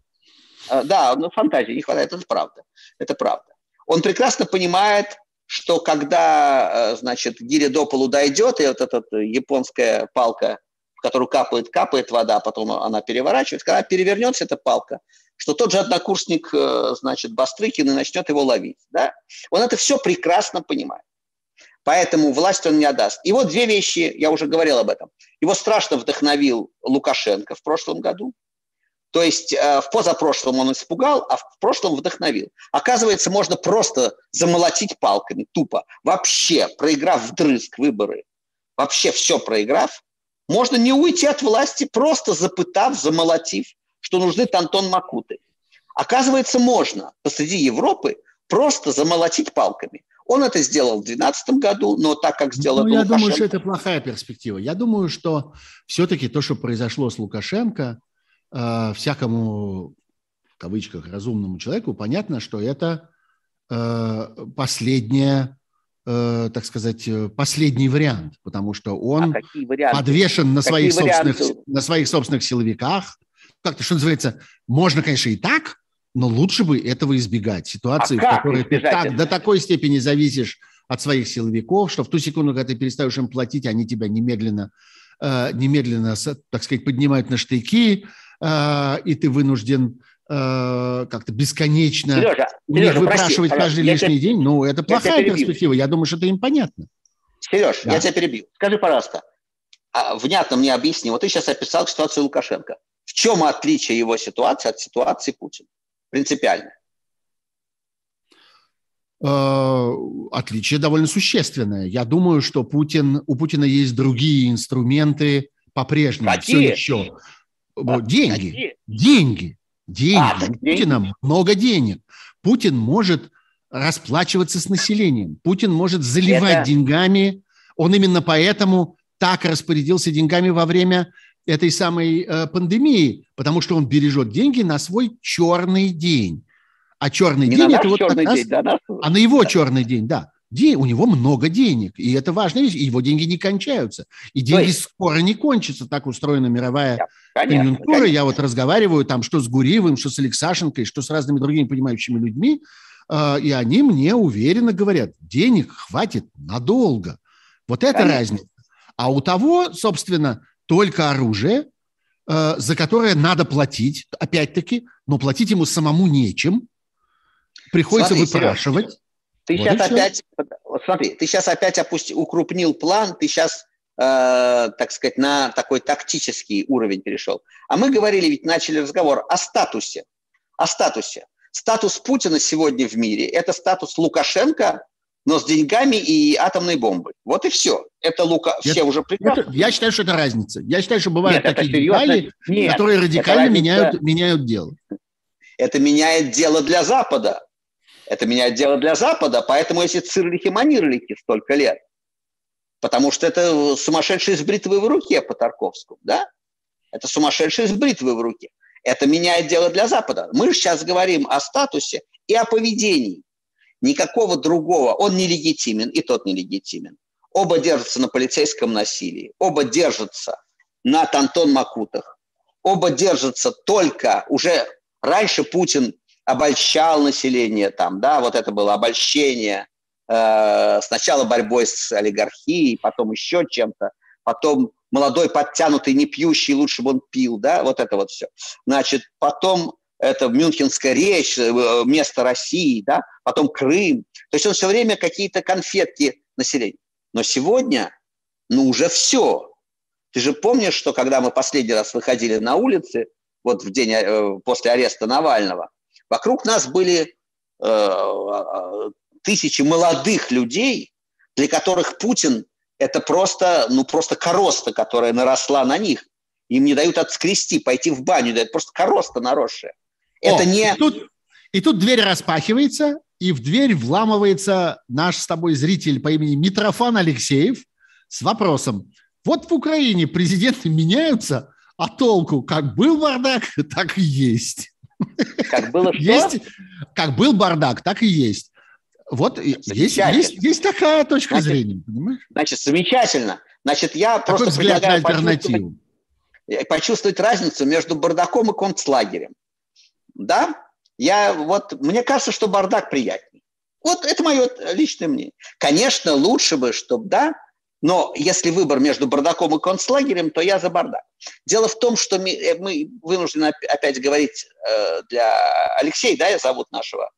А, да, ну, фантазии не хватает, это правда. Это правда. Он прекрасно понимает, что когда, э, значит, гиря до полу дойдет, и вот эта японская палка, в которую капает, капает вода, а потом она переворачивается, когда перевернется эта палка, что тот же однокурсник, э, значит, Бастрыкин и начнет его ловить. Да? Он это все прекрасно понимает. Поэтому власть он не отдаст. И вот две вещи, я уже говорил об этом. Его страшно вдохновил Лукашенко в прошлом году. То есть э, в позапрошлом он испугал, а в прошлом вдохновил. Оказывается, можно просто замолотить палками, тупо. Вообще, проиграв вдрызг выборы, вообще все проиграв, можно не уйти от власти, просто запытав, замолотив что нужны Тантон Макуты. Оказывается, можно посреди Европы просто замолотить палками. Он это сделал в 2012 году, но так как сделал ну, Я Лукашенко... думаю, что это плохая перспектива. Я думаю, что все-таки то, что произошло с Лукашенко, э, всякому, в кавычках, разумному человеку, понятно, что это э, последняя э, так сказать, последний вариант, потому что он а подвешен на своих, собственных, на своих собственных силовиках, как-то, что называется, можно, конечно, и так, но лучше бы этого избегать. Ситуации, а в которой ты так, до такой степени зависишь от своих силовиков, что в ту секунду, когда ты перестаешь им платить, они тебя немедленно, э, немедленно так сказать, поднимают на штыки, э, и ты вынужден э, как-то бесконечно Сережа, у них Сережа, выпрашивать прости, каждый лишний тебя, день. Ну, это плохая перспектива. Я думаю, что это им понятно. Сереж, да. я тебя перебью. Скажи, пожалуйста, а, внятно мне объясни. Вот ты сейчас описал ситуацию Лукашенко. В чем отличие его ситуации от ситуации Путина? Принципиально. Э, отличие довольно существенное. Я думаю, что Путин, у Путина есть другие инструменты по-прежнему. Какие? Все еще. А, деньги. Какие? Деньги. Деньги. А, у Путина деньги. много денег. Путин может расплачиваться с населением. Путин может заливать Это... деньгами. Он именно поэтому так распорядился деньгами во время этой самой э, пандемии, потому что он бережет деньги на свой черный день. А черный Не день на это вот черный раз, день, да, на- а на его черный день, да. День, у него много денег, и это важная вещь, и его деньги не кончаются. И деньги есть- скоро не кончатся, так устроена мировая Конечно, конъюнктура. конечно. Я вот разговариваю там что с Гуриевым, что с Алексашенкой, что с разными другими понимающими людьми, э, и они мне уверенно говорят, денег хватит надолго. Вот это Конечно. разница. А у того, собственно, только оружие, э, за которое надо платить, опять-таки, но платить ему самому нечем. Приходится Смотри, Сереж, выпрашивать. Ты Вот сейчас опять, смотри, ты сейчас опять опусти, укрупнил план, ты сейчас, э, так сказать, на такой тактический уровень перешел. А мы говорили, ведь начали разговор о статусе. О статусе. Статус Путина сегодня в мире – это статус Лукашенко, но с деньгами и атомной бомбой. Вот и все. Это Лука... Это- все уже прекрасно. Это- я считаю, что это разница. Я считаю, что бывают Нет, такие серьезно. детали, Нет, которые радикально меняют, меняют дело. это меняет дело для Запада. Это меняет дело для Запада, поэтому эти цирлихи-манирлихи столько лет. Потому что это сумасшедший с бритвой в руке по Тарковскому, да? Это сумасшедший с бритвой в руке. Это меняет дело для Запада. Мы же сейчас говорим о статусе и о поведении. Никакого другого. Он нелегитимен, и тот нелегитимен. Оба держатся на полицейском насилии. Оба держатся на Антон Макутах. Оба держатся только уже раньше Путин обольщал население там, да, вот это было обольщение, э, сначала борьбой с олигархией, потом еще чем-то, потом молодой, подтянутый, не пьющий, лучше бы он пил, да, вот это вот все. Значит, потом это Мюнхенская речь, э, место России, да, потом Крым. То есть он все время какие-то конфетки населения. Но сегодня, ну, уже все. Ты же помнишь, что когда мы последний раз выходили на улицы, вот в день э, после ареста Навального, вокруг нас были э, э, тысячи молодых людей, для которых Путин это просто, ну, просто короста, которая наросла на них. Им не дают отскрести, пойти в баню, дают просто короста наросшая. Это О, не... И тут, и тут дверь распахивается, и в дверь вламывается наш с тобой зритель по имени Митрофан Алексеев с вопросом. Вот в Украине президенты меняются, а толку как был бардак, так и есть. Как было что? Есть, как был бардак, так и есть. Вот есть, есть, есть такая точка Значит, зрения, понимаешь? Значит, замечательно. Значит, я Такой просто взгляд на предлагаю почувствовать, альтернативу. э, почувствовать разницу между бардаком и концлагерем. Да? Я вот, мне кажется, что бардак приятнее. Вот это мое личное мнение. Конечно, лучше бы, чтобы, да, но если выбор между бардаком и концлагерем, то я за бардак. Дело в том, что мы, э, мы вынуждены оп- опять говорить э, для Алексея, да, я зовут нашего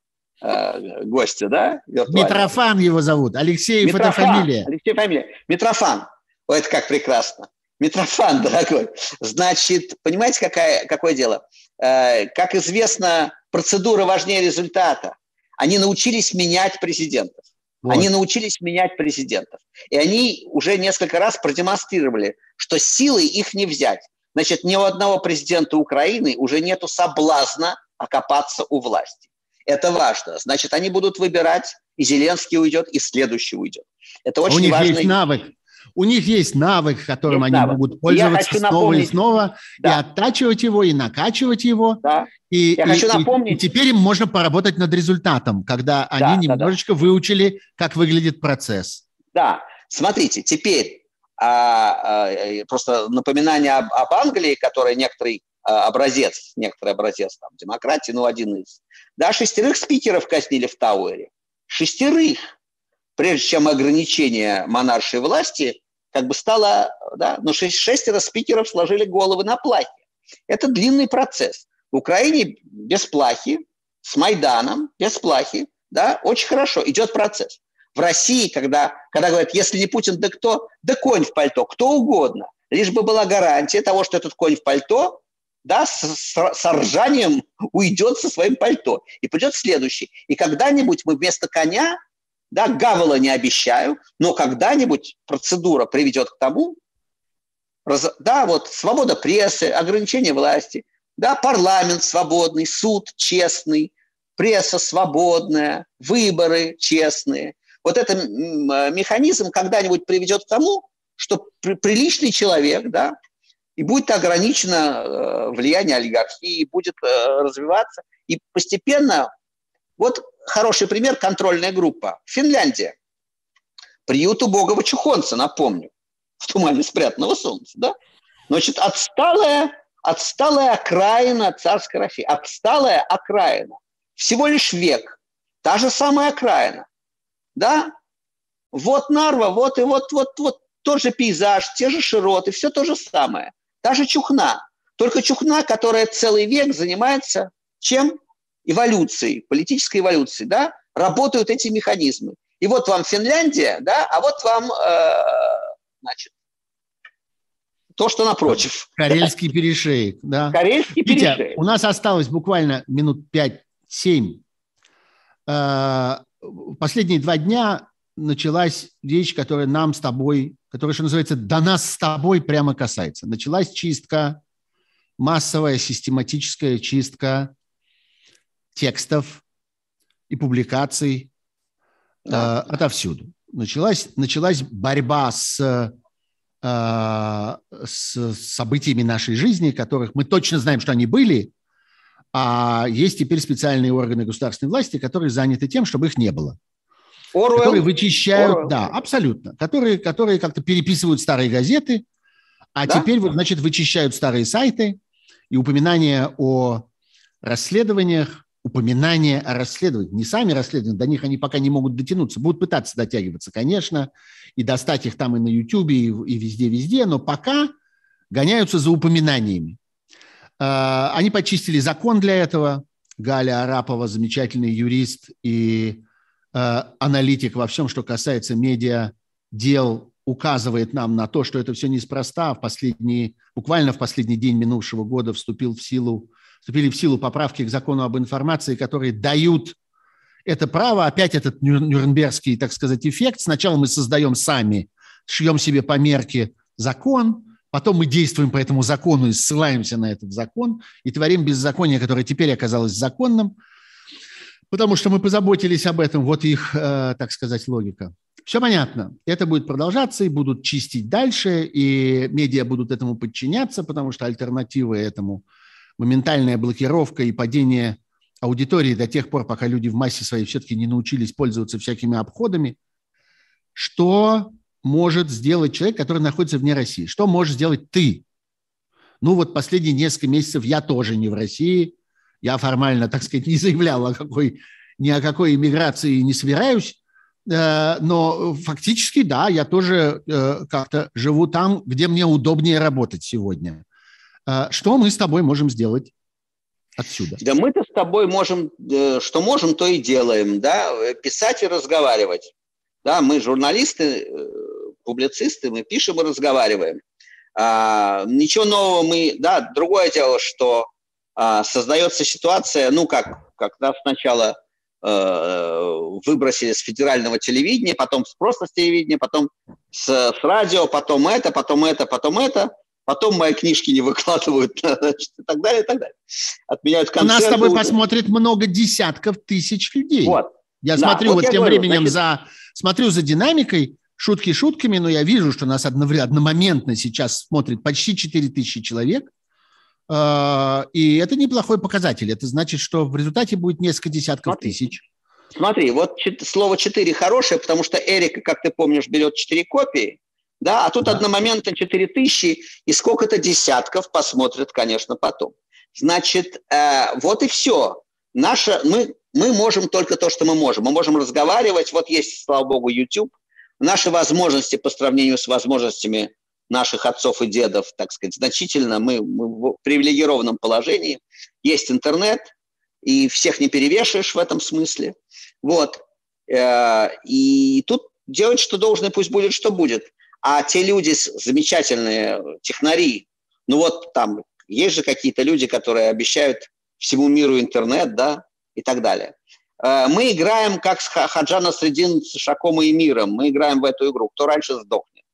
э, гостя, да? Митрофан его зовут. Алексеев это фамилия. Алексей фамилия. Митрофан. Ой, это как прекрасно. Митрофан, дорогой. Значит, понимаете, какая, какое дело? Э, как известно, процедура важнее результата. Они научились менять президентов. Вот. Они научились менять президентов. И они уже несколько раз продемонстрировали, что силой их не взять. Значит, ни у одного президента Украины уже нету соблазна окопаться у власти. Это важно. Значит, они будут выбирать, и Зеленский уйдет, и следующий уйдет. Это А очень у них важно. есть навык. У них есть навык, которым Есть они навык. могут пользоваться снова напомнить- и снова, и Да. оттачивать его, и накачивать его. Да. И, Я и- хочу и- напомнить- и теперь им можно поработать над результатом, когда они да, да. немножечко выучили, как выглядит процесс. Да, смотрите, теперь а, а, просто напоминание об, об Англии, которая некоторый а, образец, некоторый образец там, демократии, ну, один из. Да, шестерых спикеров казнили в Тауэре. Шестерых. Прежде чем ограничение монаршей власти как бы стало, да, но шесть, шестеро спикеров сложили головы на плахе. Это длинный процесс. В Украине без плахи, с Майданом, без плахи, да, очень хорошо, идет процесс. В России, когда, когда говорят, если не Путин, да кто? Да конь в пальто, кто угодно. Лишь бы была гарантия того, что этот конь в пальто да, с, с, с ржанием уйдет со своим пальто. И придет следующий. И когда-нибудь мы вместо коня, да, Гавела не обещаю, но когда-нибудь процедура приведет к тому, раз, да, вот свобода прессы, ограничение власти, да, парламент свободный, суд честный, пресса свободная, выборы честные. Вот этот механизм когда-нибудь приведет к тому, что при, приличный человек, да, и будет ограничено э, влияние олигархии, будет э, развиваться. И постепенно, вот хороший пример, контрольная группа. Финляндия. Приют убогого чухонца, напомню, в тумане спрятанного солнца, да? Значит, отсталая, отсталая окраина царской России, отсталая окраина. Всего лишь век. Та же самая окраина. Да? Вот Нарва, вот и вот, вот, вот тот же пейзаж, те же широты, все то же самое. Та же Чухна. Только Чухна, которая целый век занимается чем? Эволюцией, политической эволюцией, да? Работают эти механизмы. И вот вам Финляндия, да, а вот вам, э, значит, то, что напротив. Карельский перешеек, да. Карельский Витя, перешеек. у нас осталось буквально минут 5-7. Э, последние два дня началась вещь, которая нам с тобой, которая, что называется, до нас с тобой прямо касается. Началась чистка, массовая систематическая чистка текстов и публикаций да. э, отовсюду. Началась, началась борьба с, э, с событиями нашей жизни, которых мы точно знаем, что они были, а есть теперь специальные органы государственной власти, которые заняты тем, чтобы их не было. Оруэлл. Которые вычищают, Оруэлл. да, абсолютно. Которые, которые как-то переписывают старые газеты, а да? теперь, вот, значит, вычищают старые сайты и упоминания о расследованиях, упоминания о расследованиях, не сами расследования, до них они пока не могут дотянуться, будут пытаться дотягиваться, конечно, и достать их там и на Ютьюбе, и, везде-везде, но пока гоняются за упоминаниями. А, они почистили закон для этого. Галя Арапова, замечательный юрист и Э, аналитик во всем, что касается медиа дел, указывает нам на то, что это все неспроста. В последний, буквально в последний день минувшего года вступил в силу, вступили в силу поправки к закону об информации, которые дают это право, опять этот нюрнбергский, так сказать, эффект. Сначала мы создаем сами, шьем себе по мерке закон, потом мы действуем по этому закону и ссылаемся на этот закон и творим беззаконие, которое теперь оказалось законным – потому что мы позаботились об этом, вот их, э, так сказать, логика. Все понятно. Это будет продолжаться и будут чистить дальше, и медиа будут этому подчиняться, потому что альтернативы этому моментальная блокировка и падение аудитории до тех пор, пока люди в массе своей все-таки не научились пользоваться всякими обходами. Что может сделать человек, который находится вне России? Что можешь сделать ты? Ну вот последние несколько месяцев я тоже не в России – я формально, так сказать, не заявлял о какой, ни о какой иммиграции не собираюсь, э, но фактически, да, я тоже э, как-то живу там, где мне удобнее работать сегодня. Э, что мы с тобой можем сделать отсюда? Да мы-то с тобой можем, что можем, то и делаем, да, писать и разговаривать. Да, мы журналисты, публицисты, мы пишем и разговариваем. А, ничего нового мы, да, другое дело, что а, создается ситуация, ну, как, как нас сначала э, выбросили с федерального телевидения, потом просто с телевидения, потом с, с радио, потом это, потом это, потом это, потом мои книжки не выкладывают, значит, и так далее, и так далее. Отменяют концерты. У нас с тобой посмотрит много десятков тысяч людей. Вот. Я да, смотрю вот, вот тем говорю, временем значит... за, смотрю за динамикой, шутки шутками, но я вижу, что нас одномоментно сейчас смотрит почти 4 тысячи человек – а, и это неплохой показатель. Это значит, что в результате будет несколько десятков Смотри. тысяч. Смотри, вот слово «четыре» хорошее, потому что Эрика, как ты помнишь, берет четыре копии, да, а тут да. одномоментно четыре тысячи, и сколько-то десятков посмотрят, конечно, потом. Значит, э, вот и все. Наша, мы, мы можем только то, что мы можем. Мы можем разговаривать. Вот есть, слава богу, YouTube. Наши возможности по сравнению с возможностями наших отцов и дедов, так сказать, значительно. Мы, мы в привилегированном положении. Есть интернет, и всех не перевешиваешь в этом смысле. Вот. Э, и тут делать, что должно, пусть будет, что будет. А те люди, замечательные технари, ну вот там есть же какие-то люди, которые обещают всему миру интернет, да, и так далее. Э, мы играем как с Хаджана Средин с Шаком и Миром. Мы играем в эту игру. Кто раньше сдохнет.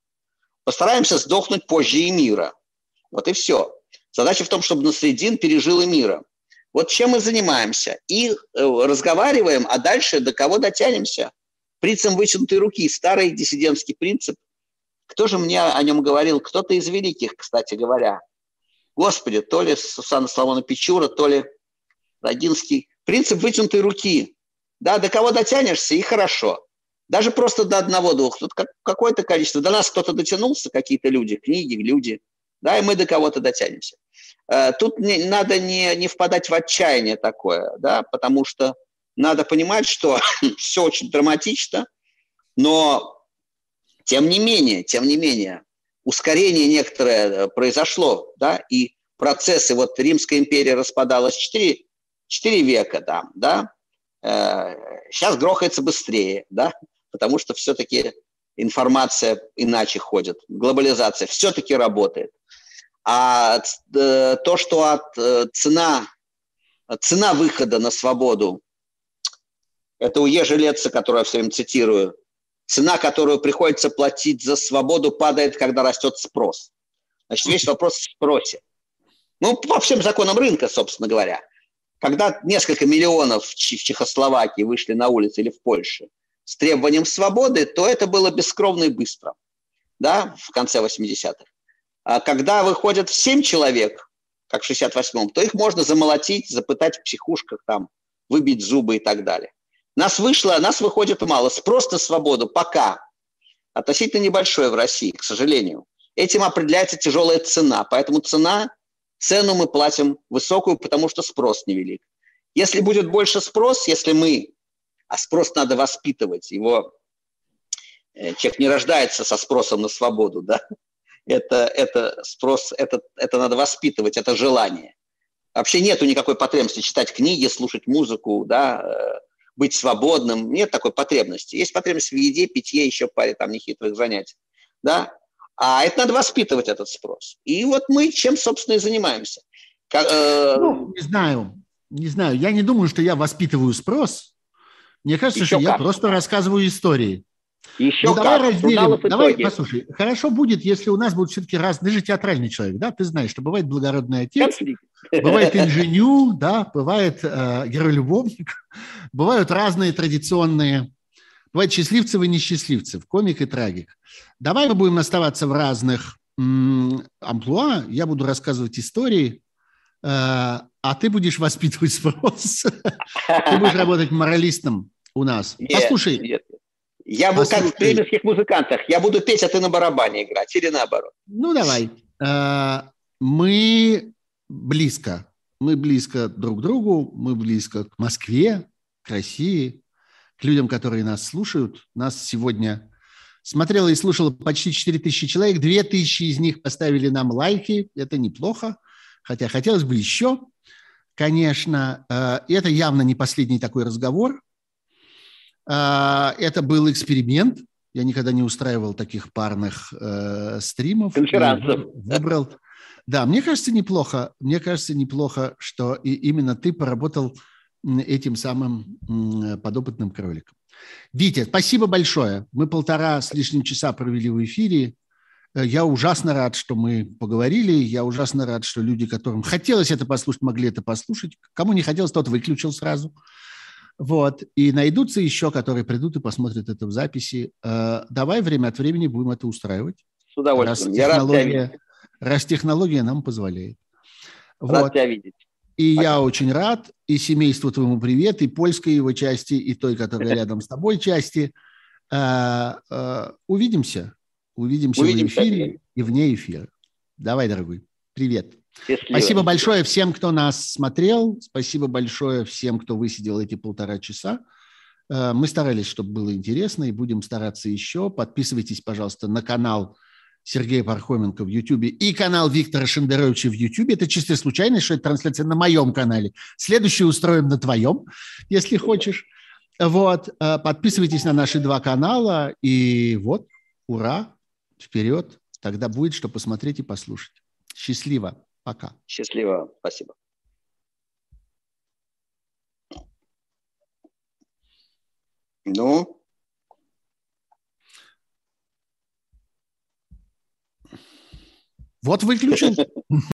Постараемся сдохнуть позже и мира. Вот и все. Задача в том, чтобы Насредин пережил и мира. Вот чем мы занимаемся. И э, разговариваем, а дальше до кого дотянемся. Принципом вытянутой руки. Старый диссидентский принцип. Кто же мне о нем говорил? Кто-то из великих, кстати говоря. Господи, то ли Сусана Славона Печура, то ли Родинский. Принцип вытянутой руки. Да, до кого дотянешься, и хорошо. Даже просто до одного-двух. Тут какое-то количество. До нас кто-то дотянулся, какие-то люди, книги, люди. Да, и мы до кого-то дотянемся. Э, тут не, надо не, не впадать в отчаяние такое, да, потому что надо понимать, что все очень драматично, но тем не менее, тем не менее, ускорение некоторое э, произошло, да, и процессы, вот Римская империя распадалась 4, 4 века, да, да, сейчас э, грохается быстрее, да, потому что все-таки информация иначе ходит, глобализация все-таки работает. А э, то, что от цена, цена выхода на свободу, это у Ежелеца, которую я все время цитирую, цена, которую приходится платить за свободу, падает, когда растет спрос. Значит, весь вопрос в спросе. Ну, по всем законам рынка, собственно говоря. Когда несколько миллионов в Чехословакии вышли на улицы или в Польше с требованием свободы, то это было бескровно и быстро, да, в конце 80-х. А когда выходят в 7 человек, как в 68-м, то их можно замолотить, запытать в психушках, там, выбить зубы и так далее. Нас вышло, нас выходит мало. Спрос на свободу пока относительно небольшой в России, к сожалению. Этим определяется тяжелая цена. Поэтому цена, цену мы платим высокую, потому что спрос невелик. Если будет больше спрос, если мы, а спрос надо воспитывать, его э, человек не рождается со спросом на свободу, да, это, это спрос, это, это надо воспитывать, это желание. Вообще нету никакой потребности читать книги, слушать музыку, да, э, быть свободным. Нет такой потребности. Есть потребность в еде, питье, еще паре там нехитрых занятий. Да? А это надо воспитывать, этот спрос. И вот мы чем, собственно, и занимаемся. Э... Ну, не знаю. Не знаю. Я не думаю, что я воспитываю спрос. Мне кажется, еще что как. я просто рассказываю истории. Еще ну, давай как? разделим. Давай, послушай, хорошо будет, если у нас будет все-таки раз. Ты же театральный человек, да? Ты знаешь, что бывает благородный отец, бывает инженю, да, бывает э, герой-любовник, бывают разные традиционные, бывают счастливцев и несчастливцев, комик и трагик. Давай мы будем оставаться в разных м- амплуа. Я буду рассказывать истории, э, а ты будешь воспитывать спрос. Ты будешь работать моралистом у нас. Послушай, я буду как в племенских музыкантах. Я буду петь, а ты на барабане играть. Или наоборот. Ну, давай. А, мы близко. Мы близко друг к другу. Мы близко к Москве, к России, к людям, которые нас слушают. Нас сегодня смотрело и слушало почти 4 тысячи человек. 2 тысячи из них поставили нам лайки. Это неплохо. Хотя хотелось бы еще, конечно. А, это явно не последний такой разговор. А, это был эксперимент. Я никогда не устраивал таких парных э, стримов. Конферансов. Выбрал. Да, мне кажется, неплохо. Мне кажется, неплохо, что и именно ты поработал этим самым подопытным кроликом. Витя, спасибо большое. Мы полтора с лишним часа провели в эфире. Э, я ужасно рад, что мы поговорили. Я ужасно рад, что люди, которым хотелось это послушать, могли это послушать. Кому не хотелось, тот выключил сразу. Вот. И найдутся еще, которые придут и посмотрят это в записи. Э, давай время от времени будем это устраивать. С удовольствием. Раз, Я технология, рад раз технология нам позволяет. Рад вот. тебя видеть. И Спасибо. я очень рад, и семейству твоему привет, и польской его части, и той, которая рядом с тобой части. Э, э, увидимся. Увидимся, Увидимся в эфире и вне эфира. Давай, дорогой. Привет. Счастливо. Спасибо большое всем, кто нас смотрел. Спасибо большое всем, кто высидел эти полтора часа. Э, мы старались, чтобы было интересно, и будем стараться еще. Подписывайтесь, пожалуйста, на канал Сергея Пархоменко в Ютубе и канал Виктора Шендеровича в Ютубе. Это чистая случайность, что это трансляция на моем канале. Следующий устроим на твоем, если хочешь. Вот, э, подписывайтесь на наши два канала, и вот, ура, вперед. Тогда будет что посмотреть и послушать. Счастливо. Пока. Счастливо. Спасибо. Ну? Вот выключил.